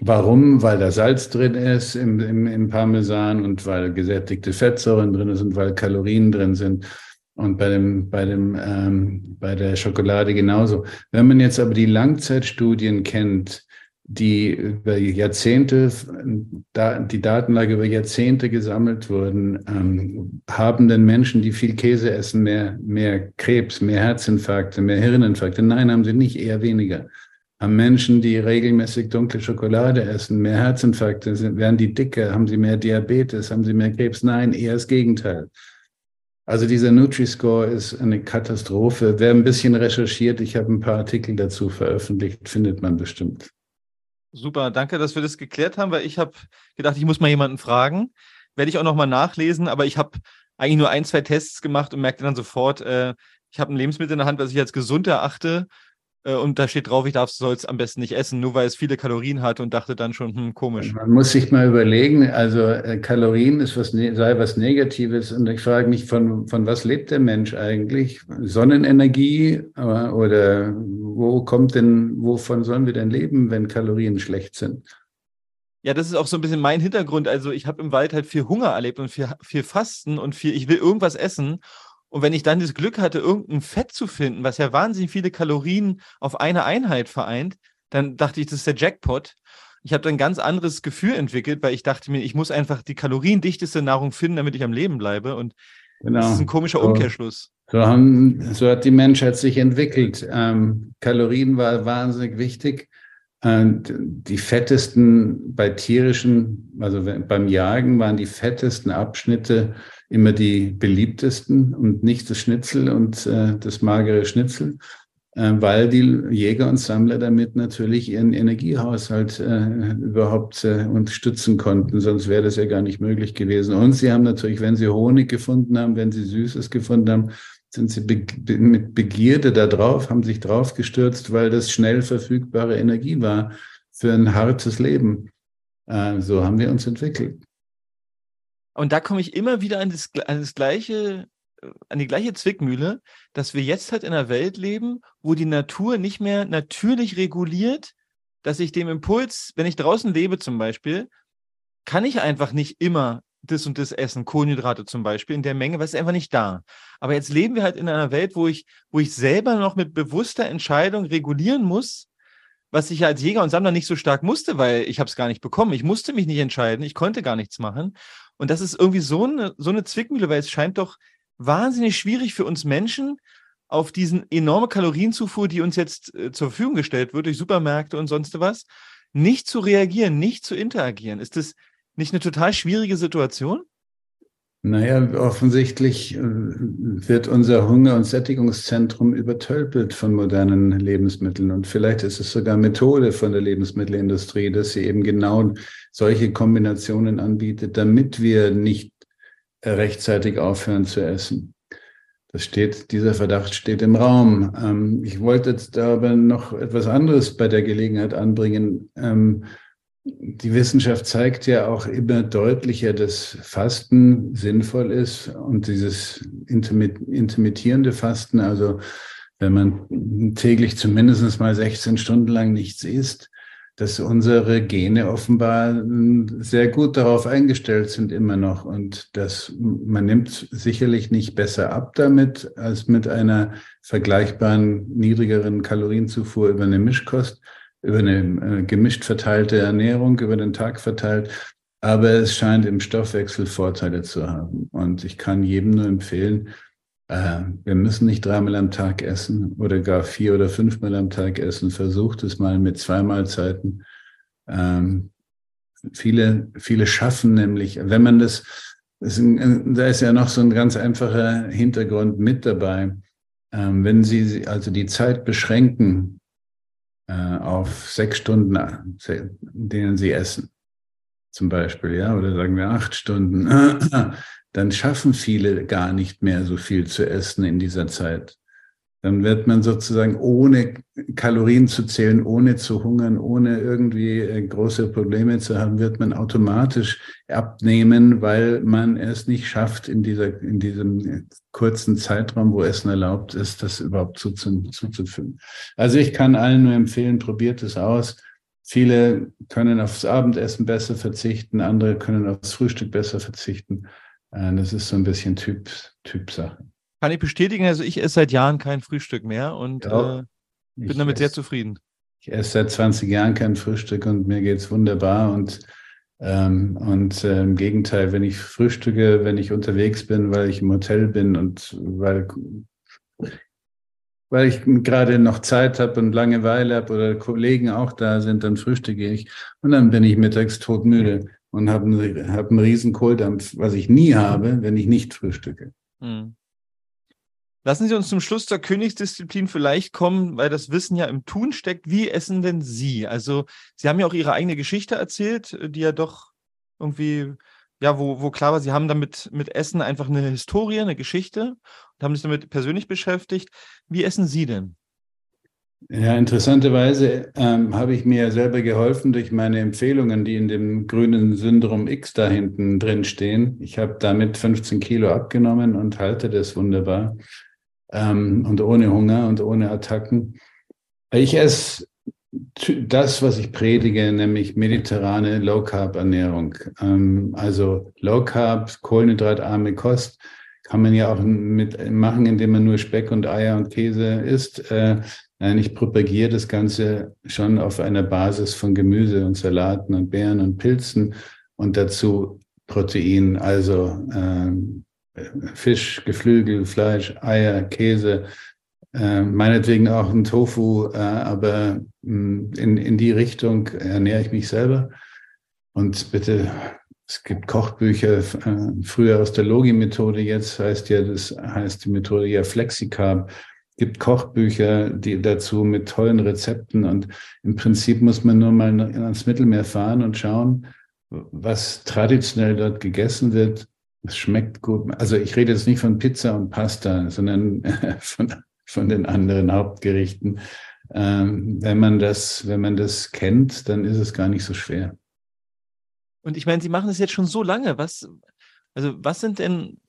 Warum? Weil da Salz drin ist im, im, im Parmesan und weil gesättigte Fettsäuren drin sind, weil Kalorien drin sind. Und bei dem, bei dem, ähm, bei der Schokolade genauso. Wenn man jetzt aber die Langzeitstudien kennt, die über Jahrzehnte, die Datenlage über Jahrzehnte gesammelt wurden, ähm, haben denn Menschen, die viel Käse essen, mehr, mehr Krebs, mehr Herzinfarkte, mehr Hirninfarkte? Nein, haben sie nicht, eher weniger. Haben Menschen, die regelmäßig dunkle Schokolade essen, mehr Herzinfarkte, werden die dicker, haben sie mehr Diabetes, haben sie mehr Krebs? Nein, eher das Gegenteil. Also dieser Nutri-Score ist eine Katastrophe. Wer ein bisschen recherchiert, ich habe ein paar Artikel dazu veröffentlicht, findet man bestimmt. Super, danke, dass wir das geklärt haben, weil ich habe gedacht, ich muss mal jemanden fragen. Werde ich auch nochmal nachlesen, aber ich habe eigentlich nur ein, zwei Tests gemacht und merkte dann sofort, äh, ich habe ein Lebensmittel in der Hand, was ich als gesund erachte und da steht drauf, ich darf soll es am besten nicht essen, nur weil es viele Kalorien hat und dachte dann schon, hm, komisch. Man muss sich mal überlegen, also äh, Kalorien ist was, ne, sei was Negatives und ich frage mich, von, von was lebt der Mensch eigentlich? Sonnenenergie äh, oder wo kommt denn, wovon sollen wir denn leben, wenn Kalorien schlecht sind? Ja, das ist auch so ein bisschen mein Hintergrund. Also ich habe im Wald halt viel Hunger erlebt und viel, viel Fasten und viel, ich will irgendwas essen. Und wenn ich dann das Glück hatte, irgendein Fett zu finden, was ja wahnsinnig viele Kalorien auf eine Einheit vereint, dann dachte ich, das ist der Jackpot. Ich habe dann ein ganz anderes Gefühl entwickelt, weil ich dachte mir, ich muss einfach die kaloriendichteste Nahrung finden, damit ich am Leben bleibe. Und genau. das ist ein komischer Umkehrschluss. So, haben, so, hat die Menschheit sich entwickelt. Ähm, Kalorien war wahnsinnig wichtig. Und die fettesten bei tierischen, also beim Jagen waren die fettesten Abschnitte immer die beliebtesten und nicht das Schnitzel und äh, das magere Schnitzel, äh, weil die Jäger und Sammler damit natürlich ihren Energiehaushalt äh, überhaupt äh, unterstützen konnten. Sonst wäre das ja gar nicht möglich gewesen. Und sie haben natürlich, wenn sie Honig gefunden haben, wenn sie Süßes gefunden haben, sind sie be mit Begierde da drauf, haben sich drauf gestürzt, weil das schnell verfügbare Energie war für ein hartes Leben. Äh, so haben wir uns entwickelt. Und da komme ich immer wieder an das, an das gleiche, äh, an die gleiche Zwickmühle, dass wir jetzt halt in einer Welt leben, wo die Natur nicht mehr natürlich reguliert, dass ich dem Impuls, wenn ich draußen lebe zum Beispiel, kann ich einfach nicht immer das und das essen, Kohlenhydrate zum Beispiel, in der Menge, weil es einfach nicht da. Aber jetzt leben wir halt in einer Welt, wo ich, wo ich selber noch mit bewusster Entscheidung regulieren muss, was ich als Jäger und Sammler nicht so stark musste, weil ich habe es gar nicht bekommen. Ich musste mich nicht entscheiden, ich konnte gar nichts machen. Und das ist irgendwie so eine, so eine Zwickmühle, weil es scheint doch wahnsinnig schwierig für uns Menschen, auf diesen enorme Kalorienzufuhr, die uns jetzt äh, zur Verfügung gestellt wird durch Supermärkte und sonst was, nicht zu reagieren, nicht zu interagieren. Ist das nicht eine total schwierige Situation? Naja, offensichtlich äh, wird unser Hunger- und Sättigungszentrum übertölpelt von modernen Lebensmitteln. Und vielleicht ist es sogar Methode von der Lebensmittelindustrie, dass sie eben genau solche Kombinationen anbietet, damit wir nicht rechtzeitig aufhören zu essen. Das steht, dieser Verdacht steht im Raum. Ähm, ich wollte jetzt aber noch etwas anderes bei der Gelegenheit anbringen. Ähm, die Wissenschaft zeigt ja auch immer deutlicher, dass Fasten sinnvoll ist und dieses intermittierende Fasten, also wenn man täglich zumindest mal 16 Stunden lang nichts isst, dass unsere Gene offenbar sehr gut darauf eingestellt sind immer noch und dass man nimmt sicherlich nicht besser ab damit als mit einer vergleichbaren niedrigeren Kalorienzufuhr über eine Mischkost über eine äh, gemischt verteilte Ernährung über den Tag verteilt. Aber es scheint im Stoffwechsel Vorteile zu haben. Und ich kann jedem nur empfehlen, äh, wir müssen nicht dreimal am Tag essen oder gar vier oder fünfmal am Tag essen. Versucht es mal mit zwei Mahlzeiten. Ähm, viele, viele schaffen nämlich, wenn man das, das ist ein, da ist ja noch so ein ganz einfacher Hintergrund mit dabei. Ähm, wenn Sie also die Zeit beschränken, auf sechs Stunden, in denen sie essen, zum Beispiel, ja, oder sagen wir acht Stunden, dann schaffen viele gar nicht mehr so viel zu essen in dieser Zeit dann wird man sozusagen ohne Kalorien zu zählen, ohne zu hungern, ohne irgendwie äh, große Probleme zu haben, wird man automatisch abnehmen, weil man es nicht schafft, in, dieser, in diesem kurzen Zeitraum, wo Essen erlaubt ist, das überhaupt zuzufügen. Also ich kann allen nur empfehlen, probiert es aus. Viele können aufs Abendessen besser verzichten, andere können aufs Frühstück besser verzichten. Äh, das ist so ein bisschen Typ, Typsache. Kann ich bestätigen, also ich esse seit Jahren kein Frühstück mehr und ja, äh, bin damit esse, sehr zufrieden. Ich esse seit 20 Jahren kein Frühstück und mir geht es wunderbar und ähm, und äh, im Gegenteil, wenn ich frühstücke, wenn ich unterwegs bin, weil ich im Hotel bin und weil, weil ich gerade noch Zeit habe und Langeweile habe oder Kollegen auch da sind, dann frühstücke ich und dann bin ich mittags todmüde und habe einen, hab einen riesen Kohldampf, was ich nie habe, wenn ich nicht frühstücke. Hm. Lassen Sie uns zum Schluss zur Königsdisziplin vielleicht kommen, weil das Wissen ja im Tun steckt. Wie essen denn Sie? Also, Sie haben ja auch Ihre eigene Geschichte erzählt, die ja doch irgendwie, ja, wo, wo klar war, Sie haben damit mit Essen einfach eine Historie, eine Geschichte und haben sich damit persönlich beschäftigt. Wie essen Sie denn? Ja, interessanterweise ähm, habe ich mir selber geholfen durch meine Empfehlungen, die in dem grünen Syndrom X da hinten drin stehen. Ich habe damit 15 Kilo abgenommen und halte das wunderbar ähm, und ohne Hunger und ohne Attacken. Ich esse das, was ich predige, nämlich mediterrane Low-Carb-Ernährung. Ähm, also Low-Carb, kohlenhydratarme Kost kann man ja auch mit machen, indem man nur Speck und Eier und Käse isst. Äh, Nein, ich propagiere das Ganze schon auf einer Basis von Gemüse und Salaten und Beeren und Pilzen und dazu Protein, also ähm, Fisch, Geflügel, Fleisch, Eier, Käse, äh, meinetwegen auch ein Tofu, äh, aber mh, mm, in, in die Richtung ernähre ich mich selber. Und bitte, es gibt Kochbücher, äh, früher aus der Logi-Methode, jetzt heißt ja, das heißt die Methode ja Flexicarb gibt Kochbücher die dazu mit tollen Rezepten und im Prinzip muss man nur mal ans Mittelmeer fahren und schauen, was traditionell dort gegessen wird. Es schmeckt gut. Also ich rede jetzt nicht von Pizza und Pasta, sondern von, von den anderen Hauptgerichten. Ähm, wenn man das, wenn man das kennt, dann ist es gar nicht so schwer. Und ich meine, Sie machen es jetzt schon so lange. Was, also was sind denn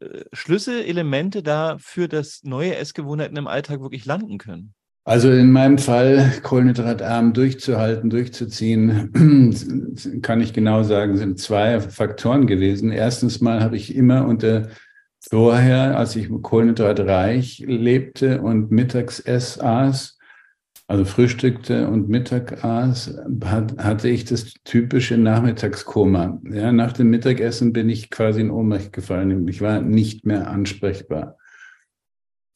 äh, Schlüsselelemente da für das neue Essgewohnheiten im Alltag wirklich landen können? Also in meinem Fall kohlenhydratarm durchzuhalten, durchzuziehen, kann ich genau sagen, sind zwei Faktoren gewesen. Erstens mal habe ich immer unter vorher, als ich kohlenhydratreich lebte und mittags ess aß, also frühstückte und Mittag aß, hat, hatte ich das typische Nachmittagskoma. Ja, nach dem Mittagessen bin ich quasi in Ohnmacht gefallen. Ich war nicht mehr ansprechbar.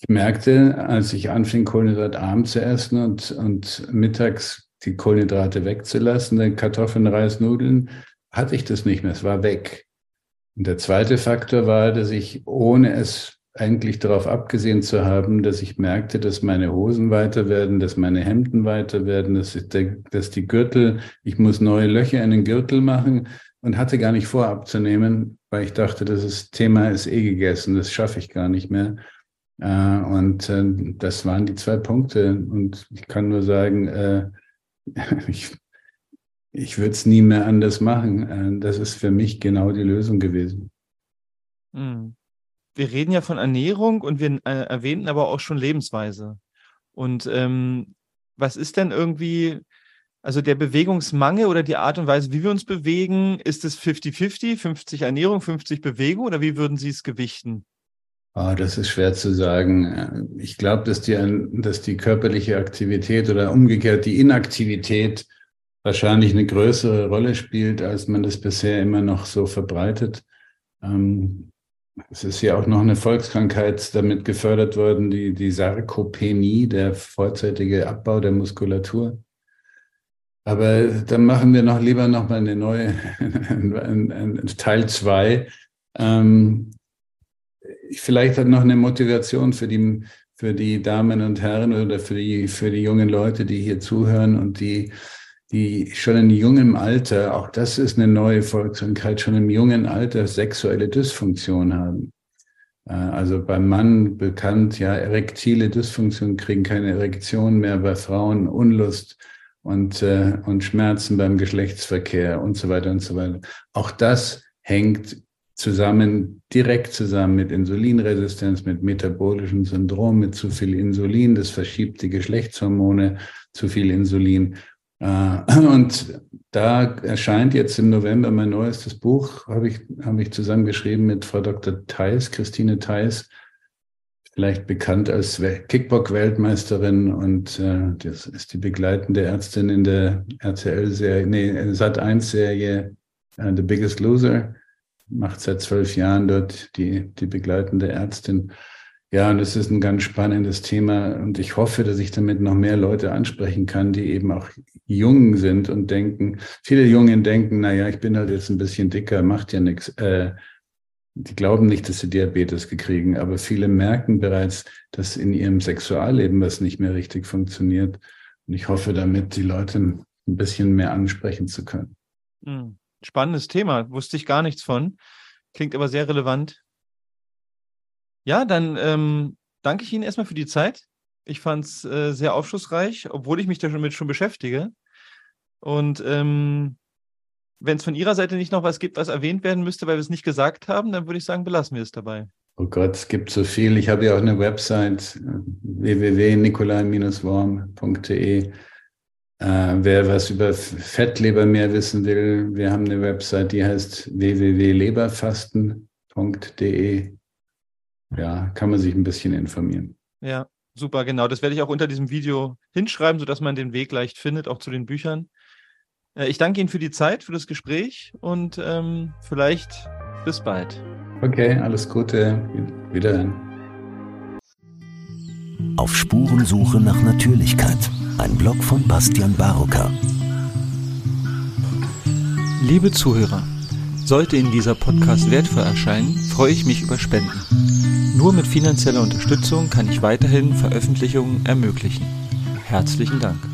Ich merkte, als ich anfing, kohlenhydratarm zu essen und, und mittags die Kohlenhydrate wegzulassen, den Kartoffeln, Reis, Nudeln, hatte ich das nicht mehr. Es war weg. Und der zweite Faktor war, dass ich, ohne es eigentlich darauf abgesehen zu haben, dass ich merkte, dass meine Hosen weiter werden, dass meine Hemden weiter werden, dass, der, dass die Gürtel, ich muss neue Löcher in den Gürtel machen und hatte gar nicht vor abzunehmen, weil ich dachte, das Thema ist eh gegessen, das schaffe ich gar nicht mehr. Äh, und äh, das waren die zwei Punkte. Und ich kann nur sagen, äh, ich, ich würde es nie mehr anders machen. Das ist für mich genau die Lösung gewesen. Mhm wir reden ja von Ernährung und wir äh, erwähnten aber auch schon Lebensweise. Und ähm, was ist denn irgendwie, also der Bewegungsmangel oder die Art und Weise, wie wir uns bewegen, ist es 50-50, 50 Ernährung, 50 Bewegung oder wie würden Sie es gewichten? Oh, das ist schwer zu sagen. Ich glaube, dass die, dass die körperliche Aktivität oder umgekehrt die Inaktivität wahrscheinlich eine größere Rolle spielt, als man das bisher immer noch so verbreitet. Ähm, es ist ja auch noch eine Volkskrankheit damit gefördert worden, die, die Sarkopenie, der vorzeitige Abbau der Muskulatur. Aber dann machen wir noch lieber noch mal eine neue, Teil zwei. Ähm, vielleicht hat noch eine Motivation für die, für die Damen und Herren oder für die, für die jungen Leute, die hier zuhören und die die schon in jungem Alter, auch das ist eine neue Volkskrankheit, schon im jungen Alter sexuelle Dysfunktion haben. Äh, also beim Mann bekannt, ja, erektile Dysfunktion, kriegen keine Erektion mehr, bei Frauen Unlust und, äh, und Schmerzen beim Geschlechtsverkehr und so weiter und so weiter. Auch das hängt zusammen, direkt zusammen mit Insulinresistenz, mit metabolischem Syndrom, mit zu viel Insulin, das verschiebt die Geschlechtshormone, zu viel Insulin. Äh, und da erscheint jetzt im November mein neuestes Buch, habe ich, habe ich zusammengeschrieben mit Frau Dr. Theis, Christine Theis, vielleicht bekannt als Kickbock-Weltmeisterin und äh, das ist die begleitende Ärztin in der RTL-Serie, nee, Sat1-Serie uh, The Biggest Loser, macht seit zwölf Jahren dort die, die begleitende Ärztin. Ja, und es ist ein ganz spannendes Thema und ich hoffe, dass ich damit noch mehr Leute ansprechen kann, die eben auch jung sind und denken, viele Jungen denken, naja, ich bin halt jetzt ein bisschen dicker, macht ja nichts. Äh, die glauben nicht, dass sie Diabetes gekriegen, aber viele merken bereits, dass in ihrem Sexualleben was nicht mehr richtig funktioniert. Und ich hoffe damit, die Leute ein bisschen mehr ansprechen zu können. Hm. Spannendes Thema, wusste ich gar nichts von. Klingt aber sehr relevant. Ja, dann ähm, danke ich Ihnen erstmal für die Zeit. Ich fand es äh, sehr aufschlussreich, obwohl ich mich damit schon beschäftige. Und ähm, wenn es von Ihrer Seite nicht noch was gibt, was erwähnt werden müsste, weil wir es nicht gesagt haben, dann würde ich sagen, belassen wir es dabei. Oh Gott, es gibt so viel. Ich habe ja auch eine Website www.nikolai-worm.de. Äh, wer was über Fettleber mehr wissen will, wir haben eine Website, die heißt www.leberfasten.de. Ja, kann man sich ein bisschen informieren. Ja, super, genau. Das werde ich auch unter diesem Video hinschreiben, sodass man den Weg leicht findet, auch zu den Büchern. Äh, ich danke Ihnen für die Zeit, für das Gespräch und ähm, vielleicht bis bald. Okay, alles Gute. Wiederhin. Auf Spurensuche nach Natürlichkeit. Ein Blog von Bastian Barocker. Liebe Zuhörer, sollte Ihnen dieser Podcast wertvoll erscheinen, freue ich mich über Spenden. Nur mit finanzieller Unterstützung kann ich weiterhin Veröffentlichungen ermöglichen. Herzlichen Dank.